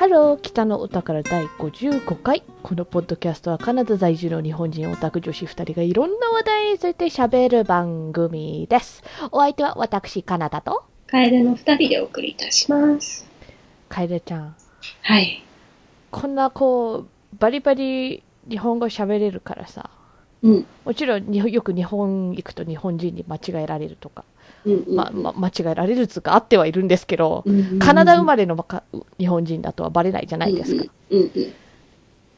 ハロー北のお宝第55回このポッドキャストはカナダ在住の日本人オタク女子2人がいろんな話題について喋る番組ですお相手は私カナダと楓の二人でお送りいたします。楓ちゃんはい。こんなこうバリバリ日本語喋れるからさうん。もちろん日本よく日本行くと日本人に間違えられるとか。まま間違えられるっつうかあってはいるんですけど、カナダ生まれのか日本人だとはバレないじゃないですか。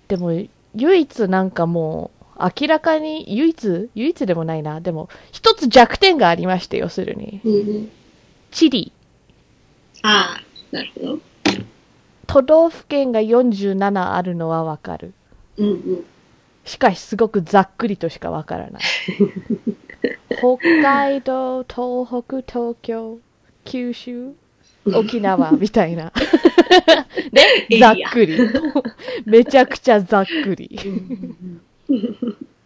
でも唯一なんかもう明らかに唯一唯一でもないなでも一つ弱点がありまして要するに。チリああ、なるほど。都道府県が47あるのはわかるうんうん。しかしすごくざっくりとしかわからない 北海道東北東京九州沖縄みたいな。ね？ざっくり。めちゃくちゃざっくり。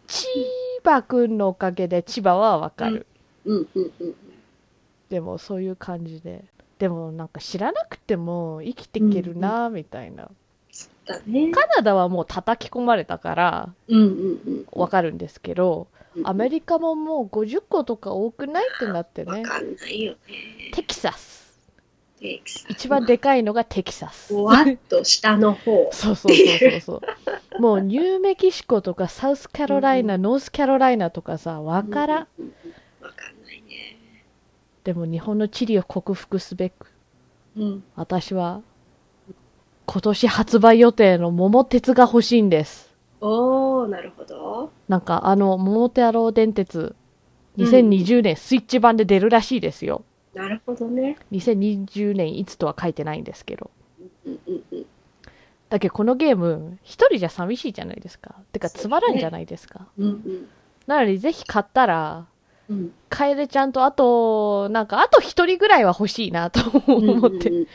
千葉くんのおかげで千葉はわかる。でもそういう感じで。でもなんか知らなくても生きていけるなみたいな。カナダはもう叩き込まれたから。わかるんですけどうんアメリカももう50個とか多くないってなってねわかんないよね。テキサステキサス一番でかいのがテキサスふわっと下の方。そうそうそうそうそうもうニューメキシコとかサウスカロライナ、ノースカロライナとかさわからん、うんうんうん。わかんないね。でも日本の地理を克服すべくうん。私は今年発売予定の桃鉄が欲しいんですおー、なるほど。なんかあの桃太郎電鉄2020年スイッチ版で出るらしいですよ、なるほどね。2020年いつとは書いてないんですけどうんうんうん。だけどこのゲーム一人じゃ寂しいじゃないですかてかつまらんじゃないですかうんうん。なのでぜひ買ったらうん。楓ちゃんとあとなんかあと一人ぐらいは欲しいなと思って、うんうん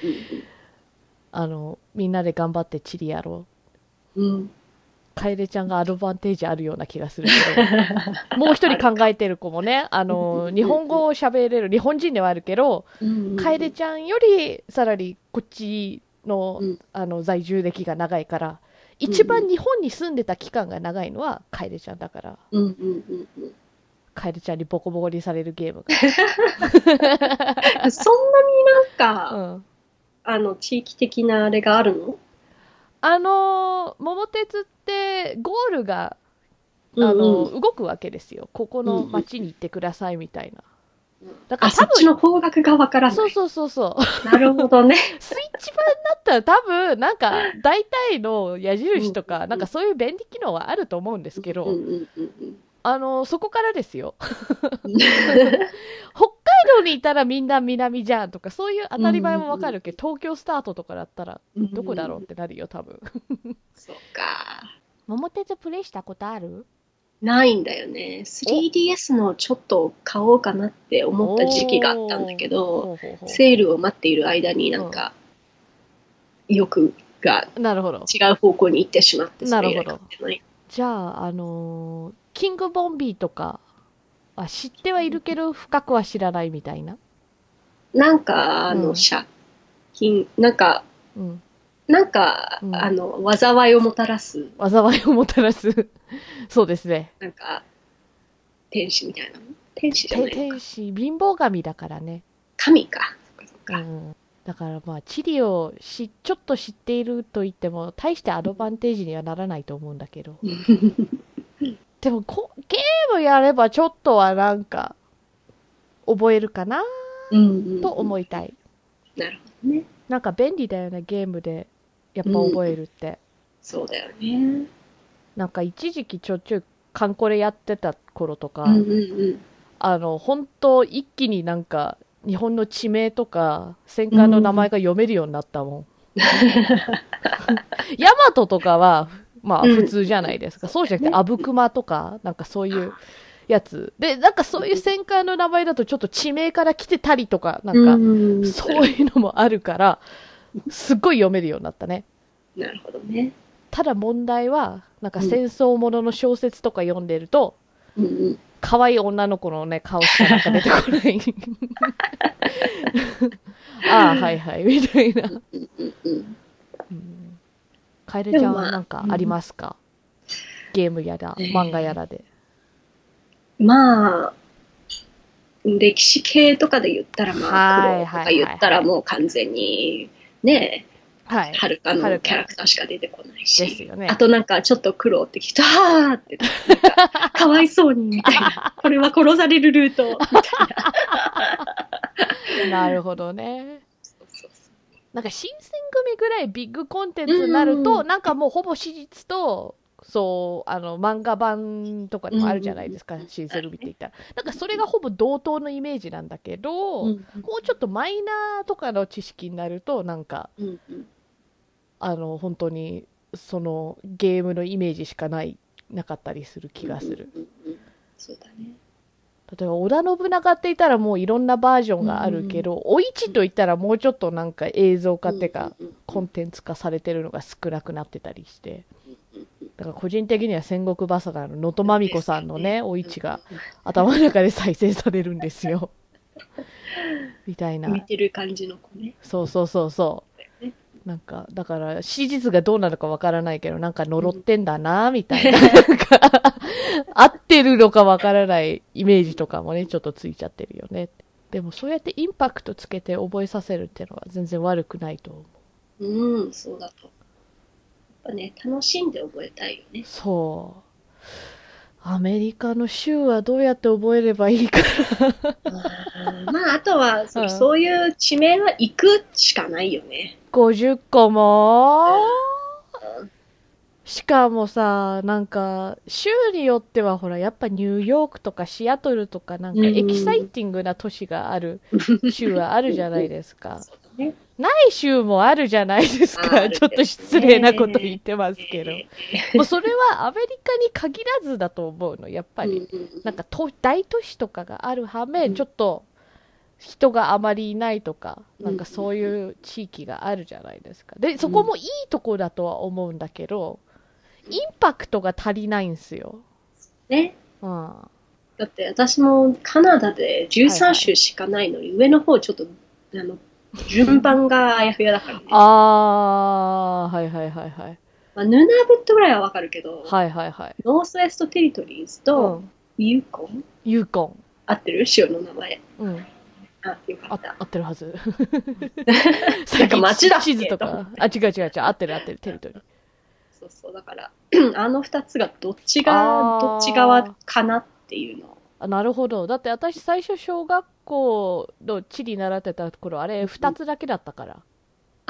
あのみんなで頑張ってチリやろううんうん。楓ちゃんがアドバンテージあるような気がするけど。もう一人考えてる子もね あの日本語を喋れる日本人ではあるけどうんうん。楓ちゃんよりさらにこっちの,、うん。あの在住歴が長いから一番日本に住んでた期間が長いのは楓ちゃんだから。うんうんうんうん。楓ちゃんにボコボコにされるゲームが、そんなになんか、うん、あの、地域的なあれがあるの？あのー桃鉄ってゴールがあの、うんうん。動くわけですよ。ここの町に行ってくださいみたいな、だかあ、ら多分そっちの方角がわからない。そうそうそうそう。なるほどね。スイッチ版だったら多分なんか大体の矢印とうん。かなんかそういう便利機能はあると思うんですけど、うんうんうんあのそこからですよ。うん。北海道にいたらみんな南じゃんとかそういう当たり前もわかるけど、東京スタートとかだったらどこだろうってなるよ多分。そうか。桃鉄プレイしたことある？ないんだよね。3DS のちょっと買おうかなって思った時期があったんだけど、ほうほうほセールを待っている間になんか、欲がうなるほど。違う方向に行ってしまって、なるほど。じゃああのーキングボンビーとかは知ってはいるけど深くは知らないみたいな。なんか、あの、うん。借金、なんか、うん。なんか、うん。あの、災いをもたらす、災いをもたらす。そうですね。なんか、天使みたいな。の天使じゃない。天使貧乏神だからね、神か。うかん、だからまあ地理をしちょっと知っていると言っても大してアドバンテージにはならないと思うんだけど でもこゲームやればちょっとはなんか覚えるかなうんうんと思いたいなるほどね。なんか便利だよねゲームでやっぱ覚えるって、そうだよね。なんか一時期ちょいちょいカンコレやってた頃とか、うんうんうん。あの本当一気になんか日本の地名とか戦艦の名前が読めるようになったもん、ヤマトとかはまあうん普通じゃないですか、そうじゃなくてアブクマとかなんかそういうやつでなんかそういう戦艦の名前だとちょっと地名から来てたりとかなんか、うんそういうのもあるからすっごい読めるようになったねなるほどね。ただ問題はなんか戦争ものの小説とか読んでると、うんうん。可愛い女の子のね、顔しかなんか出てこない。ああ、はいはい、みたいな。うんうんうん。うんカエルちゃんはなんかありますか、ゲームやら、えー漫画やらで。まあ、歴史系とかで言ったら、まあ、はい黒とか言ったらもう完全に、ねはい。はるかのキャラクターしか出てこないですし。よね。あとなんかちょっと黒って聞くと、あーって、かかわいそうにみたいな。これは殺されるルート、みたいな。なるほどね。なんか新選組ぐらいビッグコンテンツになると、うんなんかもうほぼ史実と、そう、あの、漫画版とかにもあるじゃないですか、うん新選組って言ったら。なんかそれがほぼ同等のイメージなんだけど、うんもうちょっとマイナーとかの知識になると、なんか、うんうんあの、本当に、そのゲームのイメージしかない、なかったりする気がする。うんうんうんそうだね。例えば、織田信長って言ったらもういろんなバージョンがあるけど、お市と言ったらもうちょっとなんか映像化っていうか、うんうんうんコンテンツ化されてるのが少なくなってたりして。うんうんだから個人的には戦国バサガの能登まみこさんのね、お市がうん頭の中で再生されるんですよ。みたいな。見てる感じの子ね。そうそうそうそう。なんか、だから、史実がどうなのかわからないけど、なんか呪ってんだな、みたいな。なんか、合ってるのかわからないイメージとかもね、ちょっとついちゃってるよね。でも、そうやってインパクトつけて覚えさせるっていうのは全然悪くないと思う。うん、そうだと。やっぱね、楽しんで覚えたいよね。そう。アメリカの州はどうやって覚えればいいか まあ、あとはそ、うんそういう地名は行くしかないよね。50個もうんしかもさ、なんか、州によってはほら、やっぱニューヨークとかシアトルとかなんかうんエキサイティングな都市がある州はあるじゃないですか。ない州もあるじゃないですか。ちょっと失礼なこと言ってますけど。えもうそれはアメリカに限らずだと思うの、やっぱーり。なんかと大都市とかがある反面、うんちょっと人があまりいないとか、うんなんかそういう地域があるじゃないですか。で、そこもいいとこだとは思うんだけど、インパクトが足りないんすよ。ね。うん。だって私もカナダではいは13い州しかないのに、上の方ちょっと、あの、順番があやふやだからね。あー、はいはいはいはい。まあ、ヌナブットぐらいはわかるけど、はいはいはい。ノースウェストテリトリーズうとん。ユーコン、ユーコ合ってる？州の名前。ン。うん。あ、よかあった。合ってるはず。なんか町だ地図とか。あ、違う違う違う。合ってる合ってる。テリトリー。そうそう、だから、あの二つがどっちが、どっち側かなっていうのを。あなるほど。だって私最初小学校の地理習ってた頃、あれ2つだけだったから。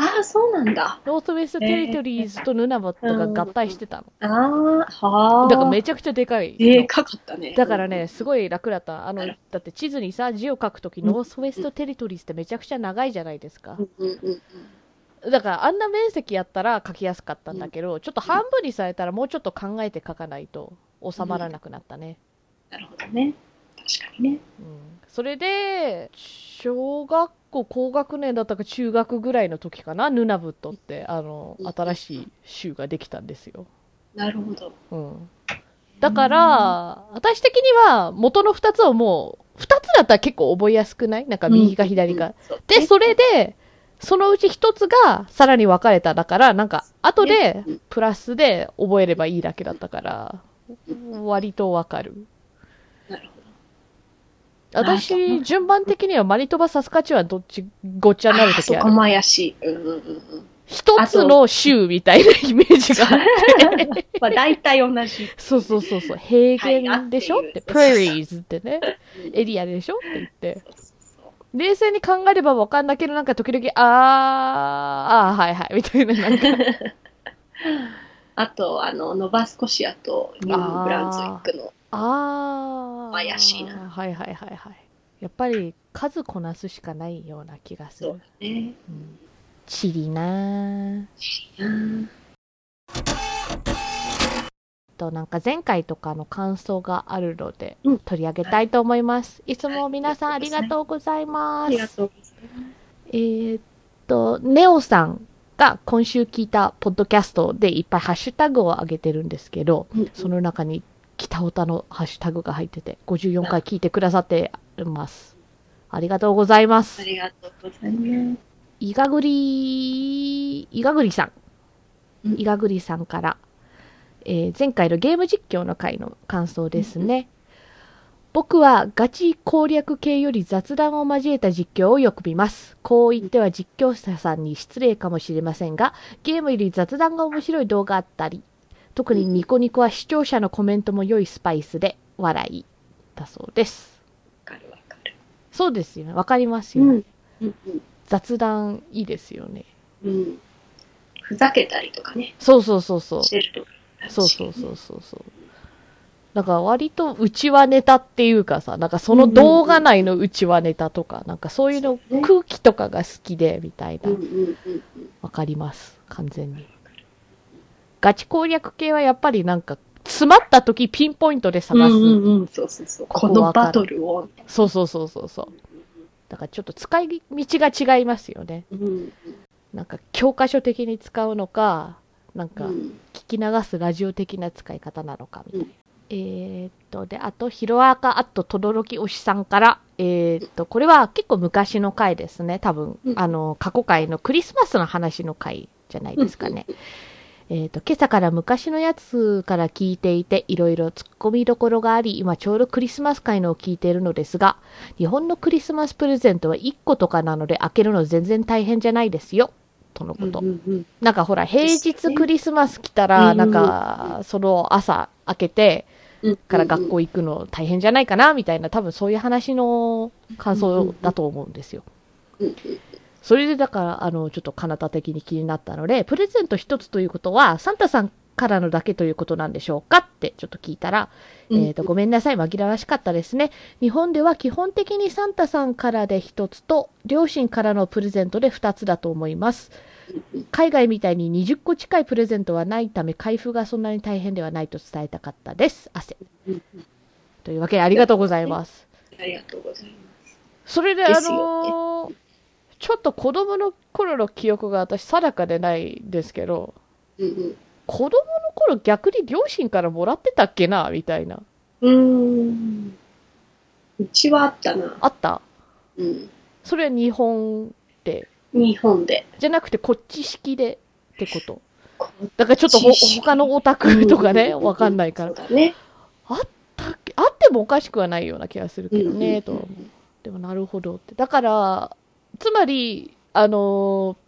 ああ、そうなんだ。ノースウェストテリトリーズとヌナバットが合体してたの。ああ、はあ。だからめちゃくちゃでかいの。でかかったね。だからね、すごい楽だった。あの、だって地図にさ、字を書くとき、うんノースウェストテリトリーズってめちゃくちゃ長いじゃないですか。だからあんな面積やったら書きやすかったんだけど、ちょっと半分にされたらもうちょっと考えて書かないと収まらなくなったね。なるほどね。確かにね。うんそれで、小学校高学年だったか中学ぐらいの時かな、ヌナブットって、あの、うん新しい州ができたんですよ。なるほど。うん。だから、私的には元の2つをもう、2つだったら結構覚えやすくない？なんか右か左か。うん。で、ねそれで、そのうち1つがさらに分かれた。だから、なんか、後でうんプラスで覚えればいいだけだったから、割と分かる。私、順番的にはマニトバ、サスカチュワンどっちごっちゃになるときある。あそこも怪しい。うんうんうんうん。一つの州みたいなイメージがあって。まあ大体同じ。そうそうそうそう。平原でしょ？って、はいあってプレリーズってね、エリアでしょ？って言って。冷静に考えればわかんだけど、なんか時々、あー、あー、はいはい、みたいな、なんか。あと、あの、ノバスコシアとニューブランズウィックの。あー。怪しいなはいはいはいはい。やっぱり数こなすしかないような気がするそう。だね。うんチリなとなんか前回とかの感想があるのでうん取り上げたいと思います。いつも皆さんありがとうございます。ありがとうございます。えーっと、ネオさんが今週聞いたポッドキャストでいっぱいハッシュタグを上げてるんですけど、うんその中に北オタのハッシュタグが入ってて、54回聞いてくださってます。ありがとうございますあ。りがとうございます。いがぐり、いがぐりさんいがぐりさんから、えー前回のゲーム実況の回の感想ですね。僕はガチ攻略系より雑談を交えた実況をよく見ます。こう言っては実況者さんに失礼かもしれませんが、ゲームより雑談が面白い動画あったり、特にニコニコは視聴者のコメントも良いスパイスで笑いだそうです。わかるわかる。そうですよね。わかりますよね。うん。うんうん。雑談いいですよね。うん。ふざけたりとかね、そうそうそうそう。そうそうそうそうそう。なんか割と内輪ネタっていうかさ、なんかその動画内の内輪ネタとか、なんかそういうの空気とかが好きで、みたいな。わかります。完全に。ガチ攻略系はやっぱりなんか、詰まった時ピンポイントで探す。うんうんうん、そうそうそう。ここのバトルを。そうそうそうそうそう。だからちょっと使い道が違いますよね。うんなんか教科書的に使うのか、なんかうん聞き流すラジオ的な使い方なのかみたいな。えーっと、で、あと、ヒロアカアットとどろきおしさんから、えーっと、これは結構昔の回ですね。多分う、んあの、過去回のクリスマスの話の回じゃないですかね。えーっと、今朝から昔のやつから聞いていて、いろいろ突っ込みどころがあり、今ちょうどクリスマス回のを聞いているのですが、日本のクリスマスプレゼントは1個とかなので開けるの全然大変じゃないですよ。とのこと。うんうんうんなんかほら、平日クリスマス来たら、うんなんか、その朝開けてうんから学校行くの大変じゃないかな、みたいな、多分そういう話の感想だと思うんですよ。うんうんそれでだから、あの、ちょっと彼方的に気になったので、プレゼント一つということは、サンタさんからのだけということなんでしょうかってちょっと聞いたら、うんえっ、と、ごめんなさい、紛らわしかったですね。日本では基本的にサンタさんからで一つと、両親からのプレゼントで二つだと思います。海外みたいに20個近いプレゼントはないため、開封がそんなに大変ではないと伝えたかったです。汗。というわけでありがとうございます。ありがとうございます。それで、あのーちょっと子供の頃の記憶が私定かでないですけど、うん子供の頃逆に両親からもらってたっけなみたいな。うん。うちはあったな。あった？うん。それは日本で？日本で。じゃなくてこっち式で？ってこと。こだからちょっとほ他のオタクとかね、うんわかんないからね。あったっけ？あってもおかしくはないような気がするけどね、うんと。でもなるほどって。だから、つまり、あのー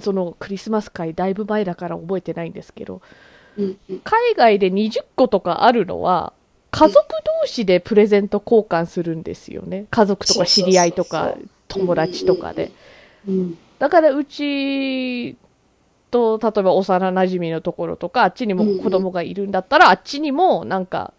そのクリスマス会だいぶ前だから覚えてないんですけど、うんうん海外で20個とかあるのは、家族同士でプレゼント交換するんですよね。家族とか知り合いとか友達とかで。うんだからうちと、例えば幼馴染のところとか、あっちにも子供がいるんだったら、あっちにもなんか、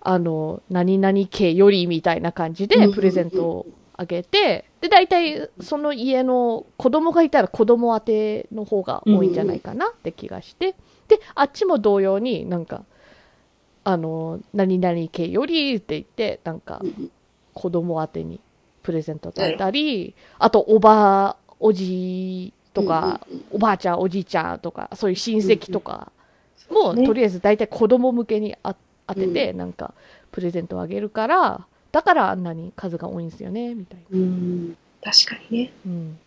あの、何々家よりみたいな感じでプレゼントをあげて、で、大体その家の子供がいたら子供宛ての方が多いんじゃないかなって気がして、で、あっちも同様になんか、あの、何々家よりって言って、なんかうん子供宛てにプレゼント与えたり、あとおば、おじとか、おばあちゃん、おじいちゃんとか、そういう親戚とかも、ね。とりあえず大体子供向けにあ当てて、なんか、プレゼントをあげるから、だからあんなに数が多いんですよね、みたいな。うん確かにね。うん。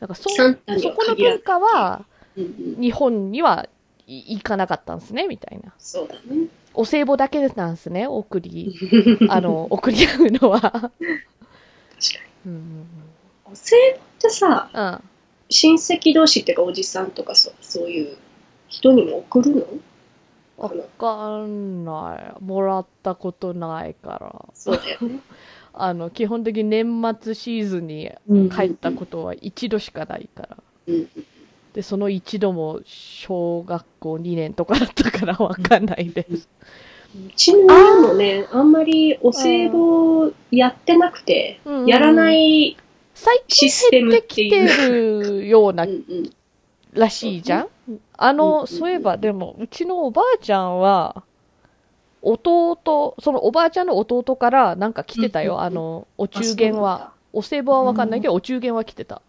なんかそ、サンタにそこの文化は、うんうん日本にはい行かなかったんですね、みたいな。そうだね。お歳暮だけなんですね、送り、あの、送り合うのは。確かうんに。お歳暮ってさ。うん。親戚同士っていうかおじさんとかそそういう人にも送るの？わかんない。もらったことないから。そうだよね。あの、基本的に年末シーズンにうん帰ったことは一度しかないから。うんで、その一度も小学校2年とかだったから わかんないです。うちの親もね、あんまりお歳暮やってなくて、うんやらない、最近システム減ってきっていうてるよううなんうんらしいじゃんあうんの、そういえばでも、うちのおばあちゃんは、弟、そのおばあちゃんの弟からなんか来てたよ。あの、お中元は。お歳暮はわかんないけど、お中元は来てた。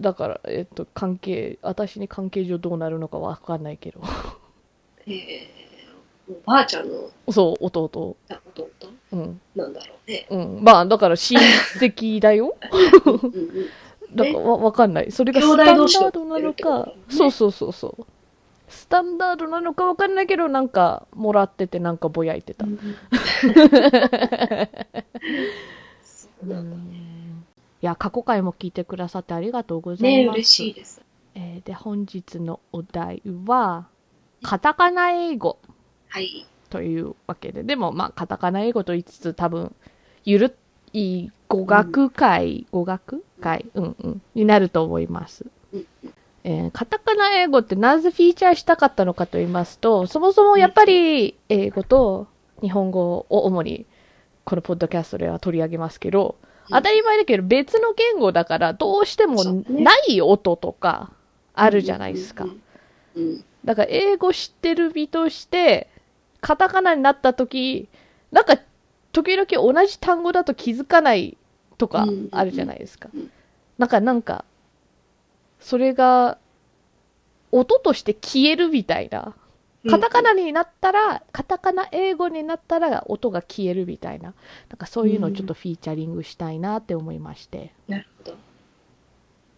だから、えっと、関係、私に関係上どうなるのかわかんないけど。えーおばあちゃんの？そう、弟。弟？うん。なんだろうね。うん。まあ、だから親戚だよ。うんうんだからわわかんない。それが兄スタンダードなのか、そうそうそうそう。スタンダードなのかわかんないけど、なんか、もらっててなんかぼやいてた。そうなんだね。いや、過去回も聞いてくださってありがとうございねます。嬉しいです。えーで、本日のお題は、カタカナ英語はい。というわけで、でも、まあ、カタカナ英語と言いつつ、多分、ゆるい語学会、語学会、うんうん、になると思います。うんえーカタカナ英語ってなぜフィーチャーしたかったのかと言いますと、そもそもやっぱり英語と日本語を主にこのポッドキャストでは取り上げますけど、うん当たり前だけど別の言語だからどうしてもない音とかあるじゃないですか。だから英語知ってる身として、カタカナになった時、なんか時々同じ単語だと気づかないとかうんあるじゃないですかうん。なんかなんか、それが音として消えるみたいな。カタカナになったら、カタカナ英語になったら音が消えるみたいな。なんかそういうのをちょっとフィーチャリングしたいなって思いまして。なるほど。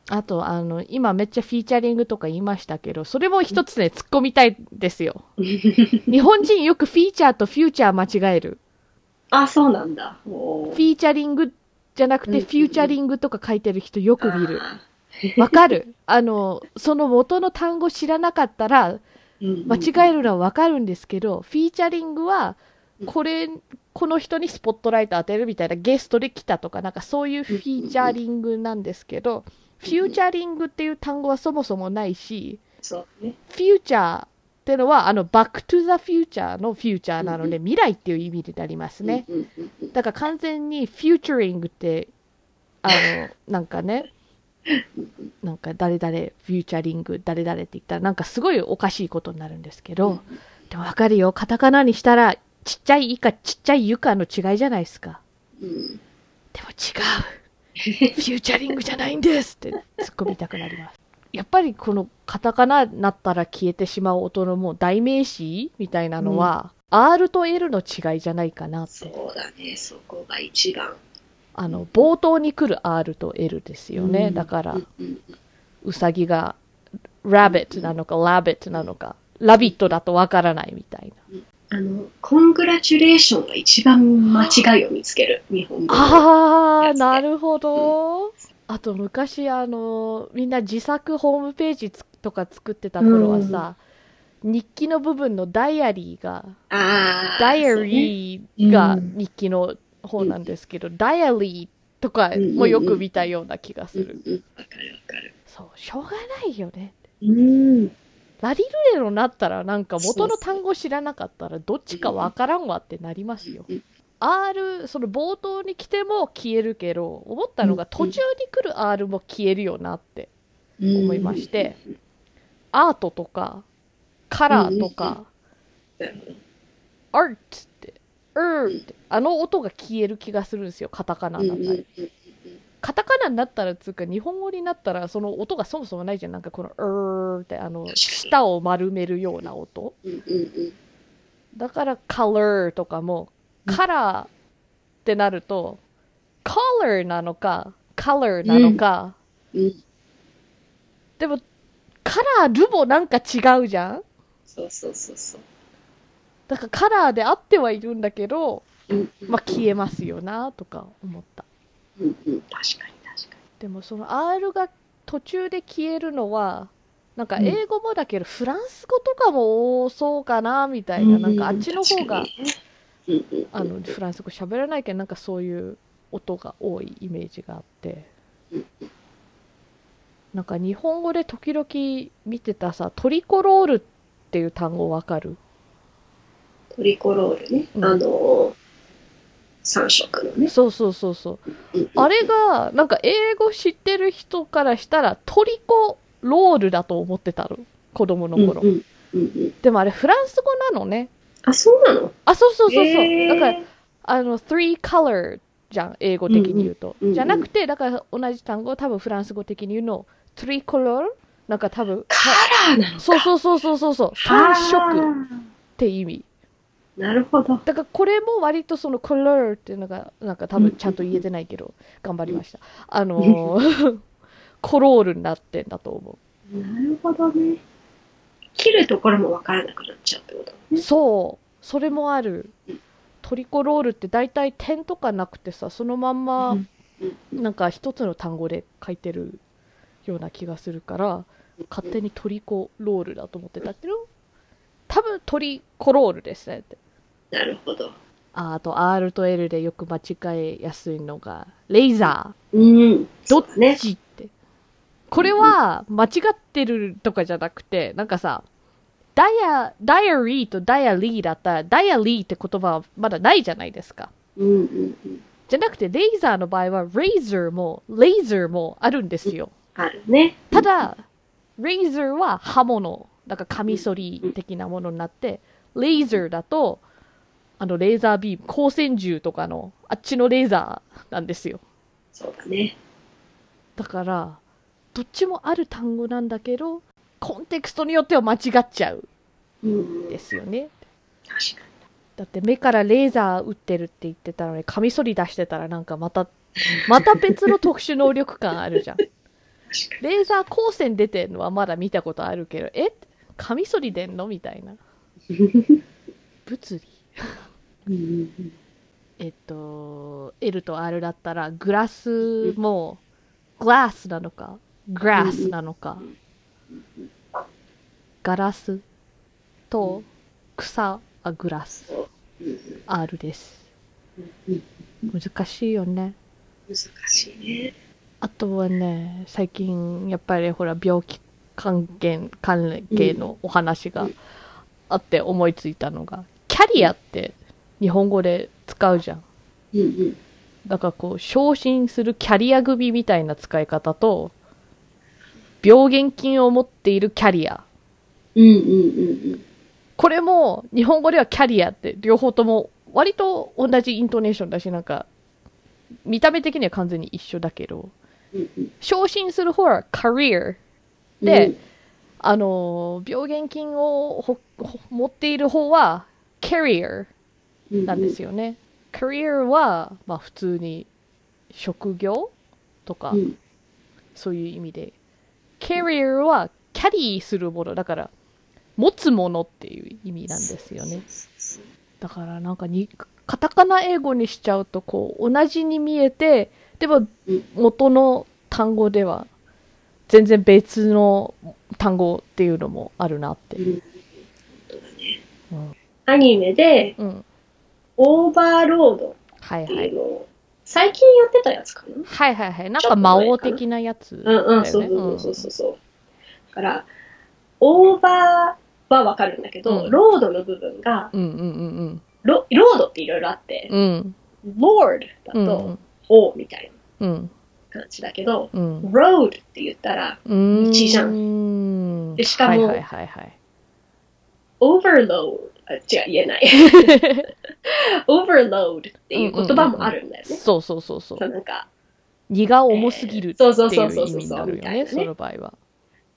あと、あの、今めっちゃフィーチャリングとか言いましたけど、それも一つね、突っ込みたいんですよ。日本人よくフィーチャーとフューチャー間違える。あ、そうなんだ。おフィーチャリングじゃなくてうん。フューチャリングとか書いてる人よく見る。あわかる？あの、その元の単語知らなかったら、ー間違えるのはわかるんですけど、フィーチャリングはうん、これ、この人にスポットライト当てるみたいなゲストで来たとか、なんかそういうフィーチャリングなんですけど、フューチャリングっていう単語はそもそもないし。フューチャーってのは、あの、バックトゥザフューチャーのフューチャーなので、未来っていう意味になりますね。だから完全にフューチャリングって、あの、なんかね、なんか誰々、フューチャリング、誰々って言ったら、なんかすごいおかしいことになるんですけど、でもわかるよ、カタカナにしたら、ちっちゃい「い」かちっちゃい「ゆ」かの違いじゃないですか。うんでも違う。フューチャリングじゃないんですって突っ込みたくなります。やっぱりこのカタカナになったら消えてしまう音のもう代名詞みたいなのは、R と L の違いじゃないかなっそて。うだね。そこが一番。あの、冒頭に来る R と L ですよね。うんだからう、んうんうさぎが rabbit なのか labbit なのか、ラビットだとわからないみたいな。あの、コングラチュレーションが一番間違いを見つける。日本語の。あー、やつでなるほど。あと昔、あの、みんな自作ホームページつとか作ってた頃はさ、日記の部分のダイアリーが。ダイアリーがうん日記の方なんですけど、ダイアリーとかもよく見たような気がする。うんうんわかるわかる。そう、しょうがないよね。うん。ラリルレロになったらなんか元の単語知らなかったらどっちかわからんわってなりますよ。うん R、その冒頭に来ても消えるけど、思ったのがうん途中に来る R も消えるよなってうん思いまして、アートとか、カラーとか、なるほど。アートって、うーって、あの音が消える気がするんですよ、カタカナうんになったり。カタカナになったらつうか、日本語になったらその音がそもそもないじゃん。なんかこの、うーって、あの、舌を丸めるような音。うんうんうんだから color とかも、カラーってなると、color なのか、color なのか、うん。でも、カラールもなんか違うじゃん？そうそうそうそう。だからカラーであってはいるんだけど、うんまあ消えますよなとか思った。うんうん。確かに確かでもその R が途中で消えるのは、なんか英語もだけど、フランス語とかも多そうかなみたいに。な、なんかあっちの方が、あのフランス語喋らないけどなんかそういう音が多いイメージがあって。なんか日本語で時々見てたさトリコロールっていう単語わかる？トリコロールね。うん。あの、三色のね。そうそうそうそう。あれがなんか英語知ってる人からしたらトリコロールだと思ってたの子供の頃、でもあれフランス語なのねあ、そうなの？あそうそうそうそう、へー。だからあの three color じゃん英語的に言うと、うんうんじゃなくてだから同じ単語を多分フランス語的に言うの three color なんか多分カラーなのか。そうそうそうそうそうそう。三色。って意味。なるほど。だからこれも割とその color っていうのがなんか多分ちゃんと言えてないけど頑張りました。あのー コロールになってんだと思なるほどね。切るところもわからなくなっちゃうってことう。ね。そう。それもあるうん。トリコロールって大体点とかなくてさ、そのまんま、なんか一つの単語で書いてるような気がするから、勝手にトリコロールだと思ってたけど、多分トリコロールですねって。なるほど。ああと R と L でよく間違えやすいのが、レーザー。うん。どっそうだね。これは間違ってるとかじゃなくて、なんかさ、ダイヤ、ダイアリーとダイアリーだったら、ダイアリーって言葉はまだないじゃないですか。うんうんうん。じゃなくて、レーザーの場合は、レーザーも、レーザーもあるんですよ。あるね。ただ、レーザーは刃物、だからカミソリ的なものになって、レーザーだと、あの、レーザービーム、光線銃とかの、あっちのレーザーなんですよ。そうだね。だから、どっちもある単語なんだけど、コンテクストによっては間違っちゃううん。ですよね。確かだって目からレーザー撃ってるって言ってたのに、カミソリ出してたらなんかまた、また別の特殊能力感あるじゃん。レーザー光線出てんのはまだ見たことあるけど、え？カミソリ出んの？みたいな。に。物理えっと、L と R だったら、グラスも、グラスなのか、グラスなのか、ガラスと草、あ、グラス、うん R です。うん難しいよね。難しいね。あとはね、最近、やっぱりほら、病気関係、関係のお話があって思いついたのが、キャリアって日本語で使うじゃん。うんうん。だからこう、昇進するキャリア組みたいな使い方と、病原菌を持っているキャリア。うんうんうんこれも日本語ではキャリアって両方とも割と同じイントネーションだし、なんか、見た目的には完全に一緒だけど、うんうん。昇進する方は career で、あのー、病原菌を持っている方は carrier なんですよね。career は、まあ普通に職業とか、うんそういう意味で。Carrier はキャリーするもの、だから、持つものっていう意味なんですよね。だからなんかに、カタカナ英語にしちゃうと、こう、同じに見えて、でもうん元の単語では、全然別の単語っていうのもあるなって。うんアニメで、うん。オーバーロードってはいはいいうの。を、最近やってたやつかな？はいはいはい。なんか魔王的なやつだうん。うん、そうそうそうそうそう。だから、オーバーはわかるんだけど、うんロードの部分が、うんうんうんロロードっていろいろあって、うん。うん。Lord だうんと、王みたいうん。な感じだけど、うん。road って言ったら、うん。道じゃんでしかもはいはいはいはい。overload、あ違う、言えない。overload っていう言葉もあるんだよね。そうそうそうそうそう。なんか、荷が重すぎるってそうそういそうそうそうう意味になるよね、その場合は。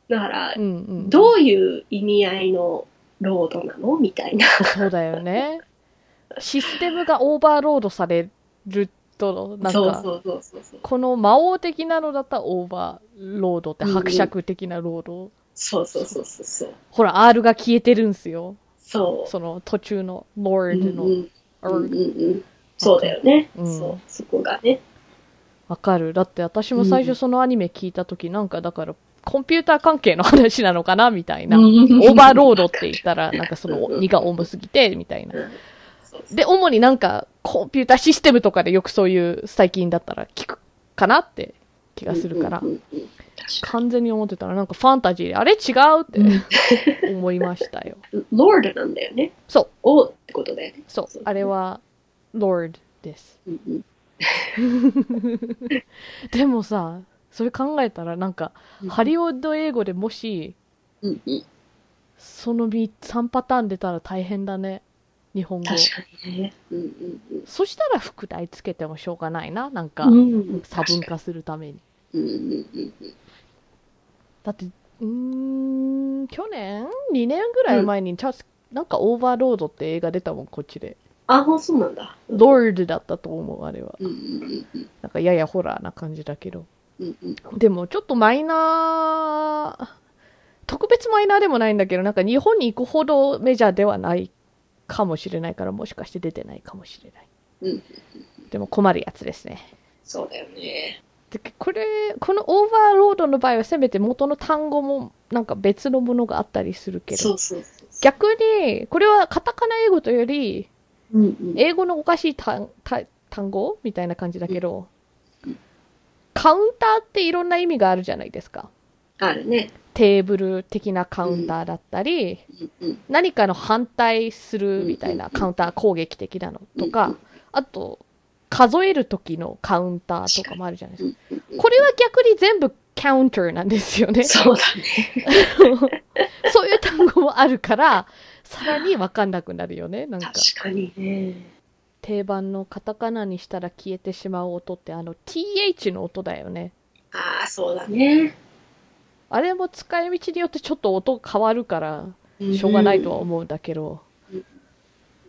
だからう、んうん。どういう意味合いのロードなのみたいな。そうだよね。システムがオーバーロードされると、なんか。この魔王的なのだったらオーバーロードってうんうん伯爵的なロード。そうそうそうそうそう。ほら、R が消えてるんすよ。そう。その途中の Lord の。うんうんわ、うんうんうんそうだよね。うんそう、そこがね。わかる。だって私も最初そのアニメ聞いたとき、なんかだから、コンピューター関係の話なのかなみたいな。オオーバーロードっーて言ったら、なんかそのうん荷が重すぎて、みたいな。で、主になんか、コンピューターシステムとかでよくそういう最近だったら聞くかなって気がするからうん、うんうん完全に思ってたらなんかファンタジーで、あれ違うって思いましたよ。に。Lord なんだよね。そう、王ってことだよね。そうそう、あれは、Lord です。うんうん でもさ、それ考えたらなんか、ハリウッド英語でもし、うんうんその3パターン出たら大変だね。日本語。確かにね。うんうんうんそしたら副題つけてもしょうがないな。なんか、うん差分化するために。うんうんうんうんだって、うーん、去年 ?2 年ぐらい前に、ちゃなんかオーバーロードって映画出たもん、こっちで。あ、そうなんだ。ロードだったと思う、あれは。うんうんうんうんなんかややホラーな感じだけど。うんうん。でもちょっとマイナー、特別マイナーでもないんだけど、なんか日本に行くほどメジャーではないかもしれないから、もしかして出てないかもしれない。うん。でも困るやつですね。そうだよね。でこれ、このオーバーロードの場合はせめて元の単語もなんか別のものがあったりするけど、逆に、これはカタカナ英語というより、う。うんうん。英語のおかしい単語みたいな感じだけど、カウンターっていろんな意味があるじゃないですか。あるね。テーブル的なカウンターだったり、うんうん。何かの反対するみたいうんなカウンター攻撃的なのとかうんうん、あと、数える時のカウンターとかもあるじゃないですか。これは逆に全部カウンターなんですよね。そうだね。そういう単語もあるから、さらにわかんなくなるよね。なんか、確かにね。定番のカタカナにしたら消えてしまう音って、あの、th の音だよね。ああ、そうだね。あれも使い道によってちょっと音変わるから、しょうがないとは思うんだけどうん。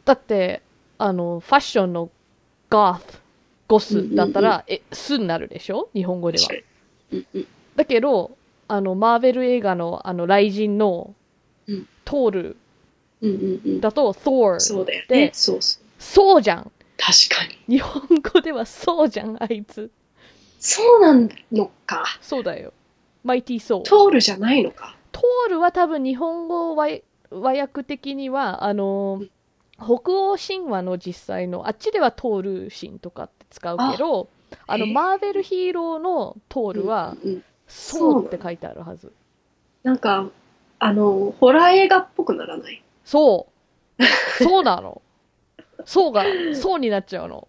だって、あの、ファッションの goth、ゴスだったら、え、すになるでしょ？日本語では確。かに。うんうん。だけど、あの、マーベル映画の、あの、雷神のうん、トールうんうんうん。だと、Thor。そうだよでね。そうそう。そうじゃん。確かに。日本語ではそうじゃん、あいつ。そうなのか。そうだよ。マイティーソー。トールじゃないのか。トールは多分日本語和和訳的には、あの、北欧神話の実際の、あっちではトール神とかって使うけど、あの、マーベルヒーローのトールは、そうって書いてあるはず。なんか、あの、ホラー映画っぽくならない？そう。そうなの。そうが、そうになっちゃうの。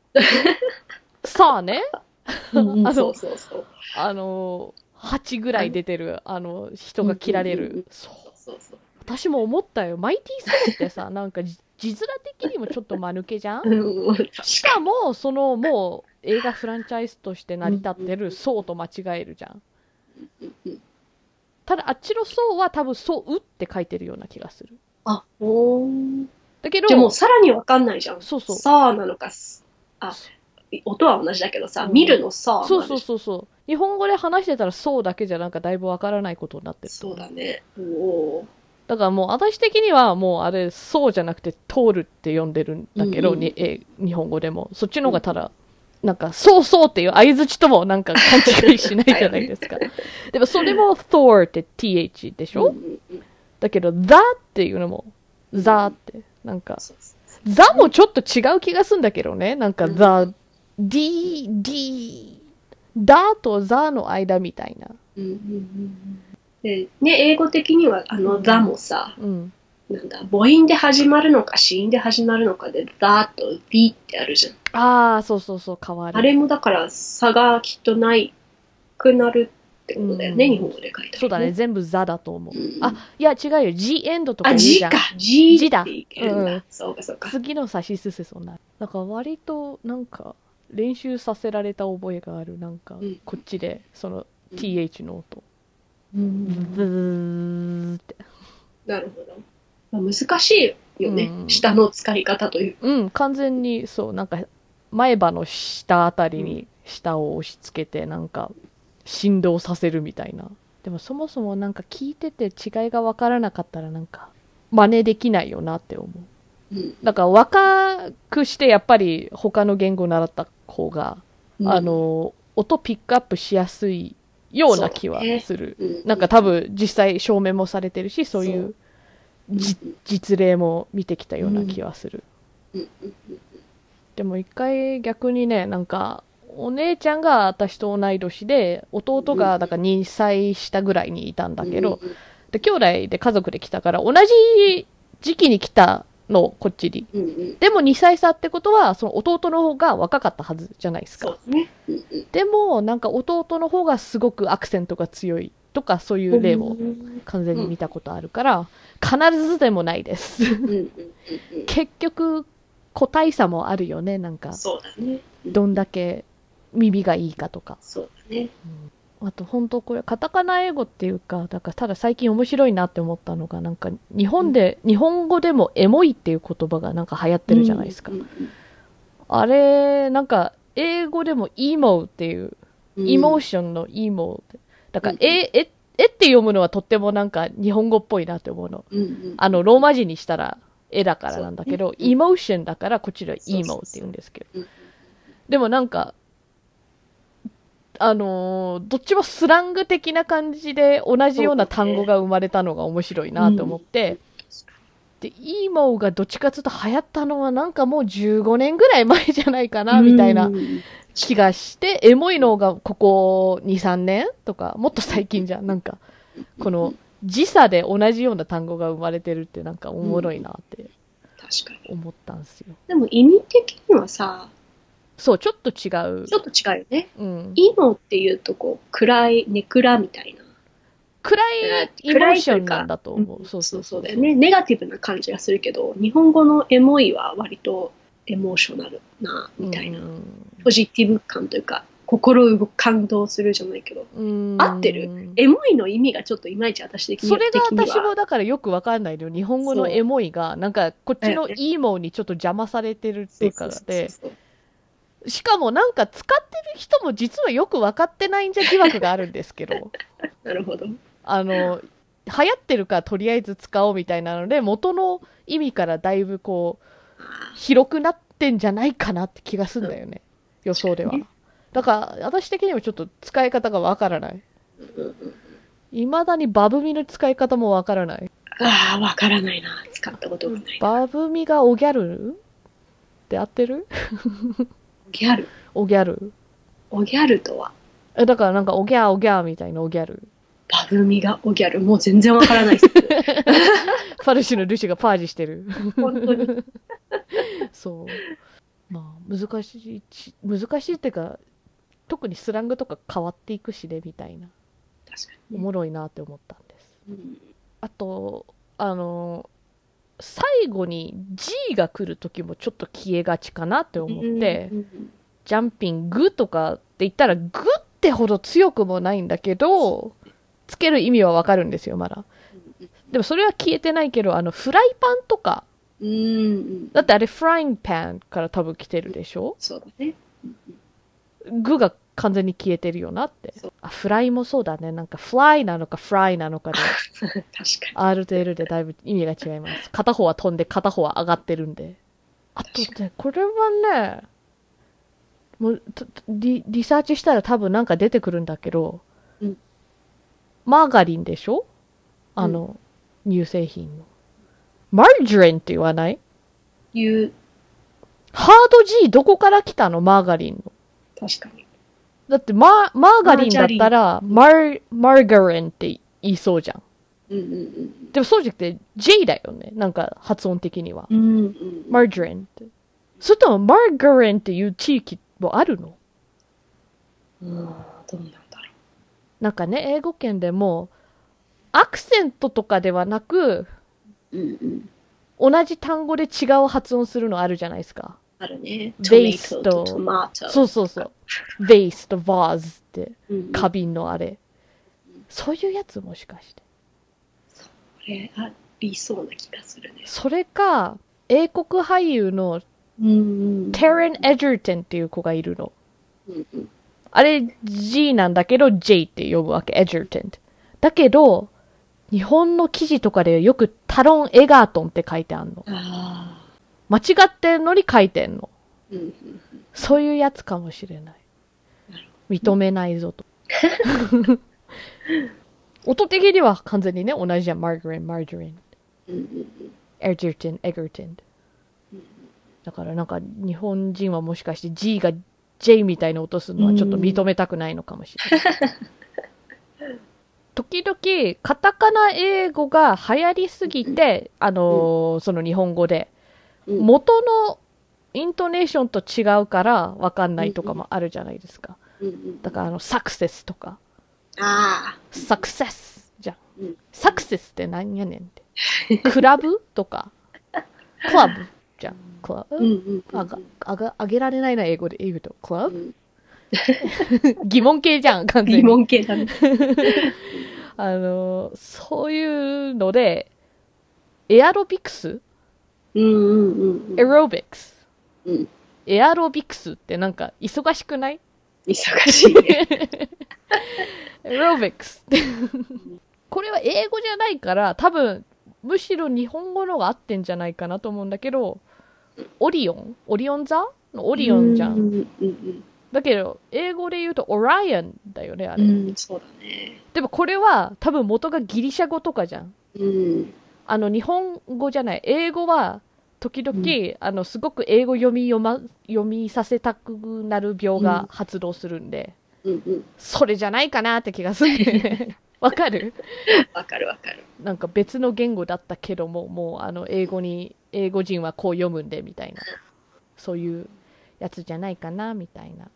さあね、あのそうそうそう。あの、8ぐらい出てる、あの、人が切られる。そう。そうそう。私も思ったよ。マイティーソーってさ、なんかじ字面的にもちょっと間抜けじゃん？しかも、そのもう映画フランチャイズとして成り立ってるそうと間違えるじゃん。に。ただ、あっちのそうは多分そうって書いてるような気がする。あ、おー。だけど、じゃあもうさらにわかんないじゃん。そうそうさあなのか、すあ、音は同じだけどさ、うん見るのさあそうそうう。そうそう。日本語で話してたらそうだけじゃなんかだいぶわからないことになってるとそう。だね。おおだからもう私的にはもうあれそうじゃなくて通るって呼んでるんだけど、うんうんにえ日本語でも。そっちの方がただ、なんかそうそうっていう相づちともなんか勘違いしないじゃないですか。でもそれも Thor って th でしー。ょ、うんうんうんだけど the っていうのも the ってなんかそう the もちょっと違う気がするんだけどね。なんかうん the d d da と the の間みたいな。うんうんうんうんで、ね、英語的には、あの、うんもさ、うん。なんだ、母音で始まるのか、子音で始まるのかで、the と the ってあるじゃん。ああ、そうそうそう、変わる。あれもだから差がきっとないくなるってことだよね、うん日本語で書いてある、そうだね、。全部ザだと思う。うんあ、いや違うよ、G エンドとかあ、言う G じゃんか。。G 字だっていけるんだ。うんそうかそうか。次の差しすせそうな。なんか割と、なんか、練習させられた覚えがある。なんかうん、こっちで、その、うん th の音。うんブーって。なるほど。まあ、難しいよね、うん下の使い方という。うん、完全に、そう、なんか、前歯の下あたりに下を押し付けて、なんか、振動させるみたいな。でもそもそもなんか聞いてて違いがわからなかったらなんか、真似できないよなって思う。うんだから若くしてやっぱり他の言語を習った方が、あ、の、音ピックアップしやすいような気はする。うん。なんか多分実際証明もされてるし、そういう実例も見てきたような気はする。でも一回逆にね、なんか、お姉ちゃんが私と同い年で、弟がだから2歳下ぐらいにいたんだけど、で、兄弟で家族で来たから、同じ時期に来たの、こっちに。うんうんでも2歳差ってことは、その弟の方が若かったはずじゃないですか。そうですね。うんうんでも、なんか弟の方がすごくアクセントが強いとか、そういう例もうん完全に見たことあるから、必ずでもないです。うんうんうんうん結局、個体差もあるよね、なんか。そうだね。どんだけ耳がいいかとか。そうだね。あと本当これカタカナ英語っていうか、だからただ最近面白いなって思ったのが、なんか日本で、日本語でもエモいっていう言葉がなんか流行ってるじゃないですか。うんうんあれ、なんか英語でもイモっていううん。イモーションのイモー。だから、うんえ、え、えって読むのはとってもなんか日本語っぽいなって思うの。うんうん。あの、ローマ字にしたら絵だからなんだけど、ねう。ん。イモーションだからこっちではイモーって言うんですけど。うん。でもなんか、あのーどっちもスラング的な感じで同じような単語が生まれたのが面白いなと思って、で、イモーがどっちかというと流行ったのはなんかもう15年ぐらい前じゃないかな、みたいなうん気がして、エモいのがここ2、3年とか、もっと最近じゃん。なんか、この時差で同じような単語が生まれてるってなんかおもろいなって確かに。思ったんですよ。でも意味的にはさ、そう、ちょっと違うち。ょっと違うよね。うん。イモっていうとこう、暗い、ネクラみたいな。暗いイモーションなんだと思う。んそうそうそうだよね。ネガティブな感じがするけど、日本語のエモいは割とエモーショナルな、みたいな。うんポジティブ感というか、心動く感動するじゃないけど、うん合ってる？エモいの意味がちょっといまいち私的にそれが私もだからよくわかんないのよ。日本語のエモいが、なんかこっちのえイモにちょっと邪魔されてるっていうかそうで、そうそうしかもなんか使ってる人も実はよく分かってないんじゃ疑惑があるんですけど、なるほど。あの、流行ってるからとりあえず使おうみたいなので、元の意味からだいぶこう、あ広くなってんじゃないかなって気がするんだよね。予想ではね。だから、私的にもちょっと使い方がわからない。ーうんうん未だにバブミの使い方もわからない。あー、わからないな。使ったことがない。バブミがおギャルって合ってる？おギャル。おギャル。おギャルとは、え、だからなんかおギャーおギャーみたいなおギャル。バブミがおギャル。もう全然わからないです。ファルシュのルシがパージしてる。本当に。そう。まあ、難しいし、難しいっていうか、特にスラングとか変わっていくしね、みたいな。確かおに。もろいなって思ったんです。うんあと、あの、最後に G が来るときもちょっと消えがちかなって思って、うんうんジャンピングとかって言ったらグってほど強くもないんだけど、つける意味はわかるんですよ、まだ。でもそれは消えてないけど、あの、フライパンとか、うんうん。だってあれフラインパンから多分来てるでしょ？そうだね。グが完全に消えてるよなって。あ、フライもそうだね。なんかフライなのかフライなのかで、確か R と L でだいぶ意味が違います。片方は飛んで片方は上がってるんで。あとね、これはね、もうリリサーチしたら多分なんか出てくるんだけど、うんマーガリンでしょ？あの、乳製品の。マージャリンって言わない？に。言う、ハード G どこから来たの？マーガリンの。確かに。だってマーマーガリンだったら、マー、マーガリンって言いそうじゃん。うんうんでもそうじゃなくて J だよね。なんか発音的には。うん。うんうん。マージャリンって。それともマーガリンっていう地域もあるの？うん、どうなんだろなんかね、英語圏でも、アクセントとかではなく、う。うんうん。同じ単語で違う発音するのあるじゃないですか。あるね。ベースとトマト。そうそうそう。ベースとバーズって。花瓶のあれ。そういうやつもしかして。これありそうな気がするね。それか、英国俳優の。テレン・エジャーテンっていう子がいるの。うんうん。あれ G なんだけど J って呼ぶわけ、エジャーテン。だけど、日本の記事とかでよくタロン・エガートンって書いてあんの。ああ。間違ってんのに書いてんの。うんうん。そういうやつかもしれない。認めないぞと。音的には完全にね、同じじゃん。マーガリン、マージャリン、エジャーテン、エガーテン。だからなんか日本人はもしかして G が J みたいな音するのはちょっと認めたくないのかもしれない。時々、カタカナ英語が流行りすぎて、あのーその日本語で、うん。元のイントネーションと違うからわかんないとかもあるじゃないですか。だからあの、サクセスとか、ああ。サクセスじゃんうん。サクセスって何やねんって。クラブとか、クラブじゃん。クラブ？あが、あが、あげられないな、英語で言うと。クラブ？うん 疑問系じゃん、完全疑に。問系だね。あの、そういうので、エアロビクス。エロビクスうんエアロビクスってなんか忙しくない？忙しいね。エロビクス。これは英語じゃないから、多分、むしろ日本語の方が合ってんじゃないかなと思うんだけど、オリオンオリオン座のオリオンじゃ。うんんうんだけど、英語で言うとオライアンだよね、あれ。うん。うん、そうだね。でもこれは多分元がギリシャ語とかじゃん。うん。あの、日本語じゃない。英語は、時々、うあの、すごく英語読み読ま、読みさせたくなる病が発動するんで、うんうん。それじゃないかなって気がする。わかる？わかるわかる。なんか別の言語だったけども、もうあの英語に、英語人はこう読むんでみたいな、そういうやつじゃないかなみたいな。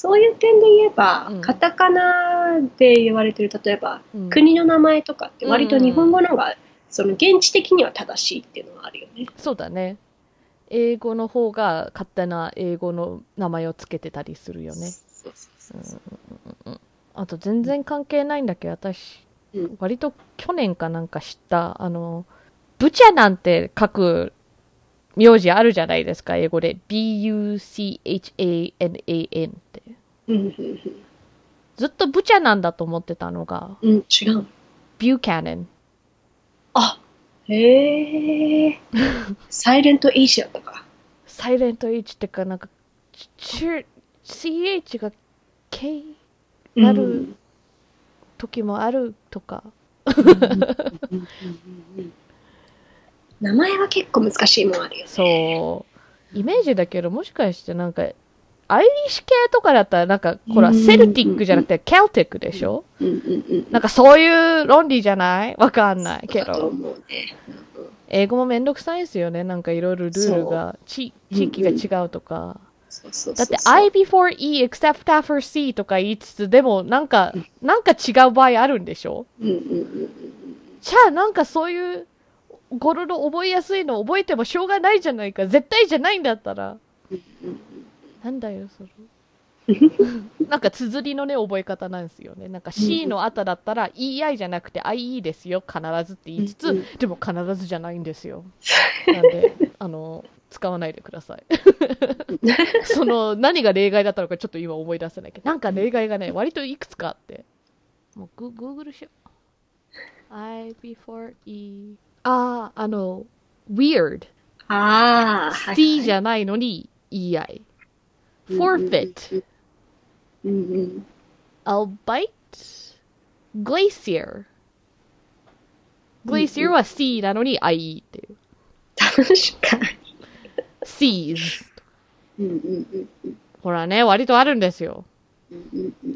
そういう点で言えば、うん。カタカナで言われてる、例えば、うん。国の名前とかって割と日本語の方が、その現地的には正しいっていうのはあるよね。そうだね。英語の方が勝手な英語の名前をつけてたりするよね。あと全然関係ないんだけど、私、うん。割と去年かなんか知った、あの、ブチャなんて書く名字あるじゃないですか、英語で。B-U-C-H-A-N-A-N って。ずっとブチャなんだと思ってたのが、うん。うん、違う。ビューキャネン。あ、へえ。サイレント H だったか。サイレント H ってか、なんか、ち CH が K なるうん時もあるとか。名前は結構難しいもんあるよね。そう。イメージだけど、もしかしてなんか、アイリッシュ系とかだったら、なんか、ほら、うんセルティックじゃなくて、ケルティックでしょ？なんかそういう論理じゃない？わかんないけど。英語もめんどくさいですよね。なんかいろいろルールが、地地域が違うとか。だって I before E except after C とか言いつつ、でもなんか、なんか違う場合あるんでしょ？うんうんうんうんじゃあなんかそういう語呂の覚えやすいの覚えてもしょうがないじゃないか。絶対じゃないんだったら。なんだよ、それ。なんか綴りのね、覚え方なんですよね。なんか C の後だったら EI じゃなくて IE ですよ、必ずって言いつつ、でも必ずじゃないんですよ。なんで、あの、使わないでください。その、何が例外だったのかちょっと今思い出せないけど、なんか例外がね、割といくつかあって。もうグ、Google しよう。I before E。ああ、あの、weird。ああ、はい C じゃないのに EI。forfeit。うんうん。albite glacier glacier は C なのに IE っていう。確かに。seas。うんうんうんうんほらね、割とあるんですよ。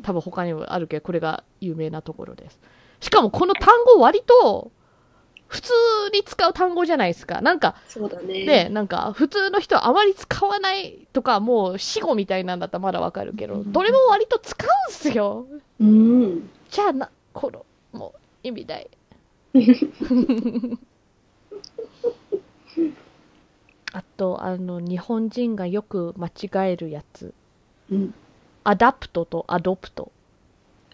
多分他にもあるけど、これが有名なところです。しかもこの単語割と普通に使う単語じゃないですか。なんか、そうだね。で、なんか普通の人はあまり使わないとか、もう死語みたいなんだったらまだわかるけど、うんどれも割と使うんすよ。うん。じゃあな、この、もう意味ない。あと、あの、日本人がよく間違えるやつ。うん。adapt と adopt。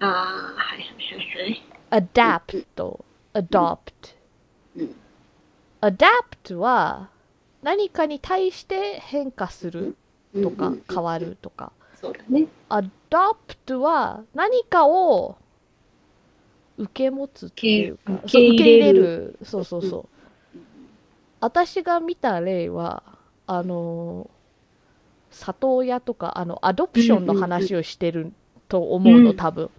ああ、はいはいはいはい。 adapt、adopt。うん adapt は何かに対して変化するとか変わるとか。そうだね。 adopt は何かを受け持つっていうか、受け入れるそう。そうそうそう。私が見た例は、あの、里親とか、あの、 adoption の話をしてると思うの、うん多分。うん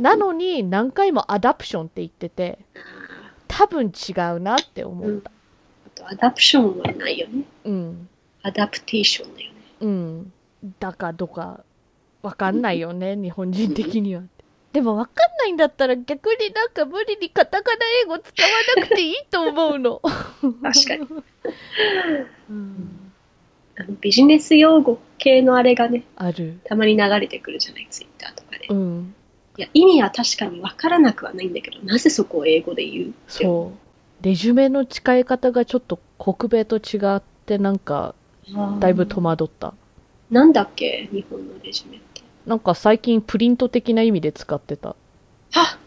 なのに何回も adaption って言ってて、多分違うなって思った。あと、 adaption はないよね。うん。 adaptation だよね。うん。だかどか、わかんないよね、日本人的には。でもわかんないんだったら逆になんか無理にカタカナ英語使わなくていいと思うの。確かに。うん、あのビジネス用語系のあれがね、ある。たまに流れてくるじゃない、ツイッターとかで。うん。いや、意味は確かにわからなくはないんだけど、なぜそこを英語で言うそう。レジュメの使い方がちょっと北米と違ってなんかうだいぶ戸惑った。なんだっけ、日本のレジュメって。なんか最近プリント的な意味で使ってた。は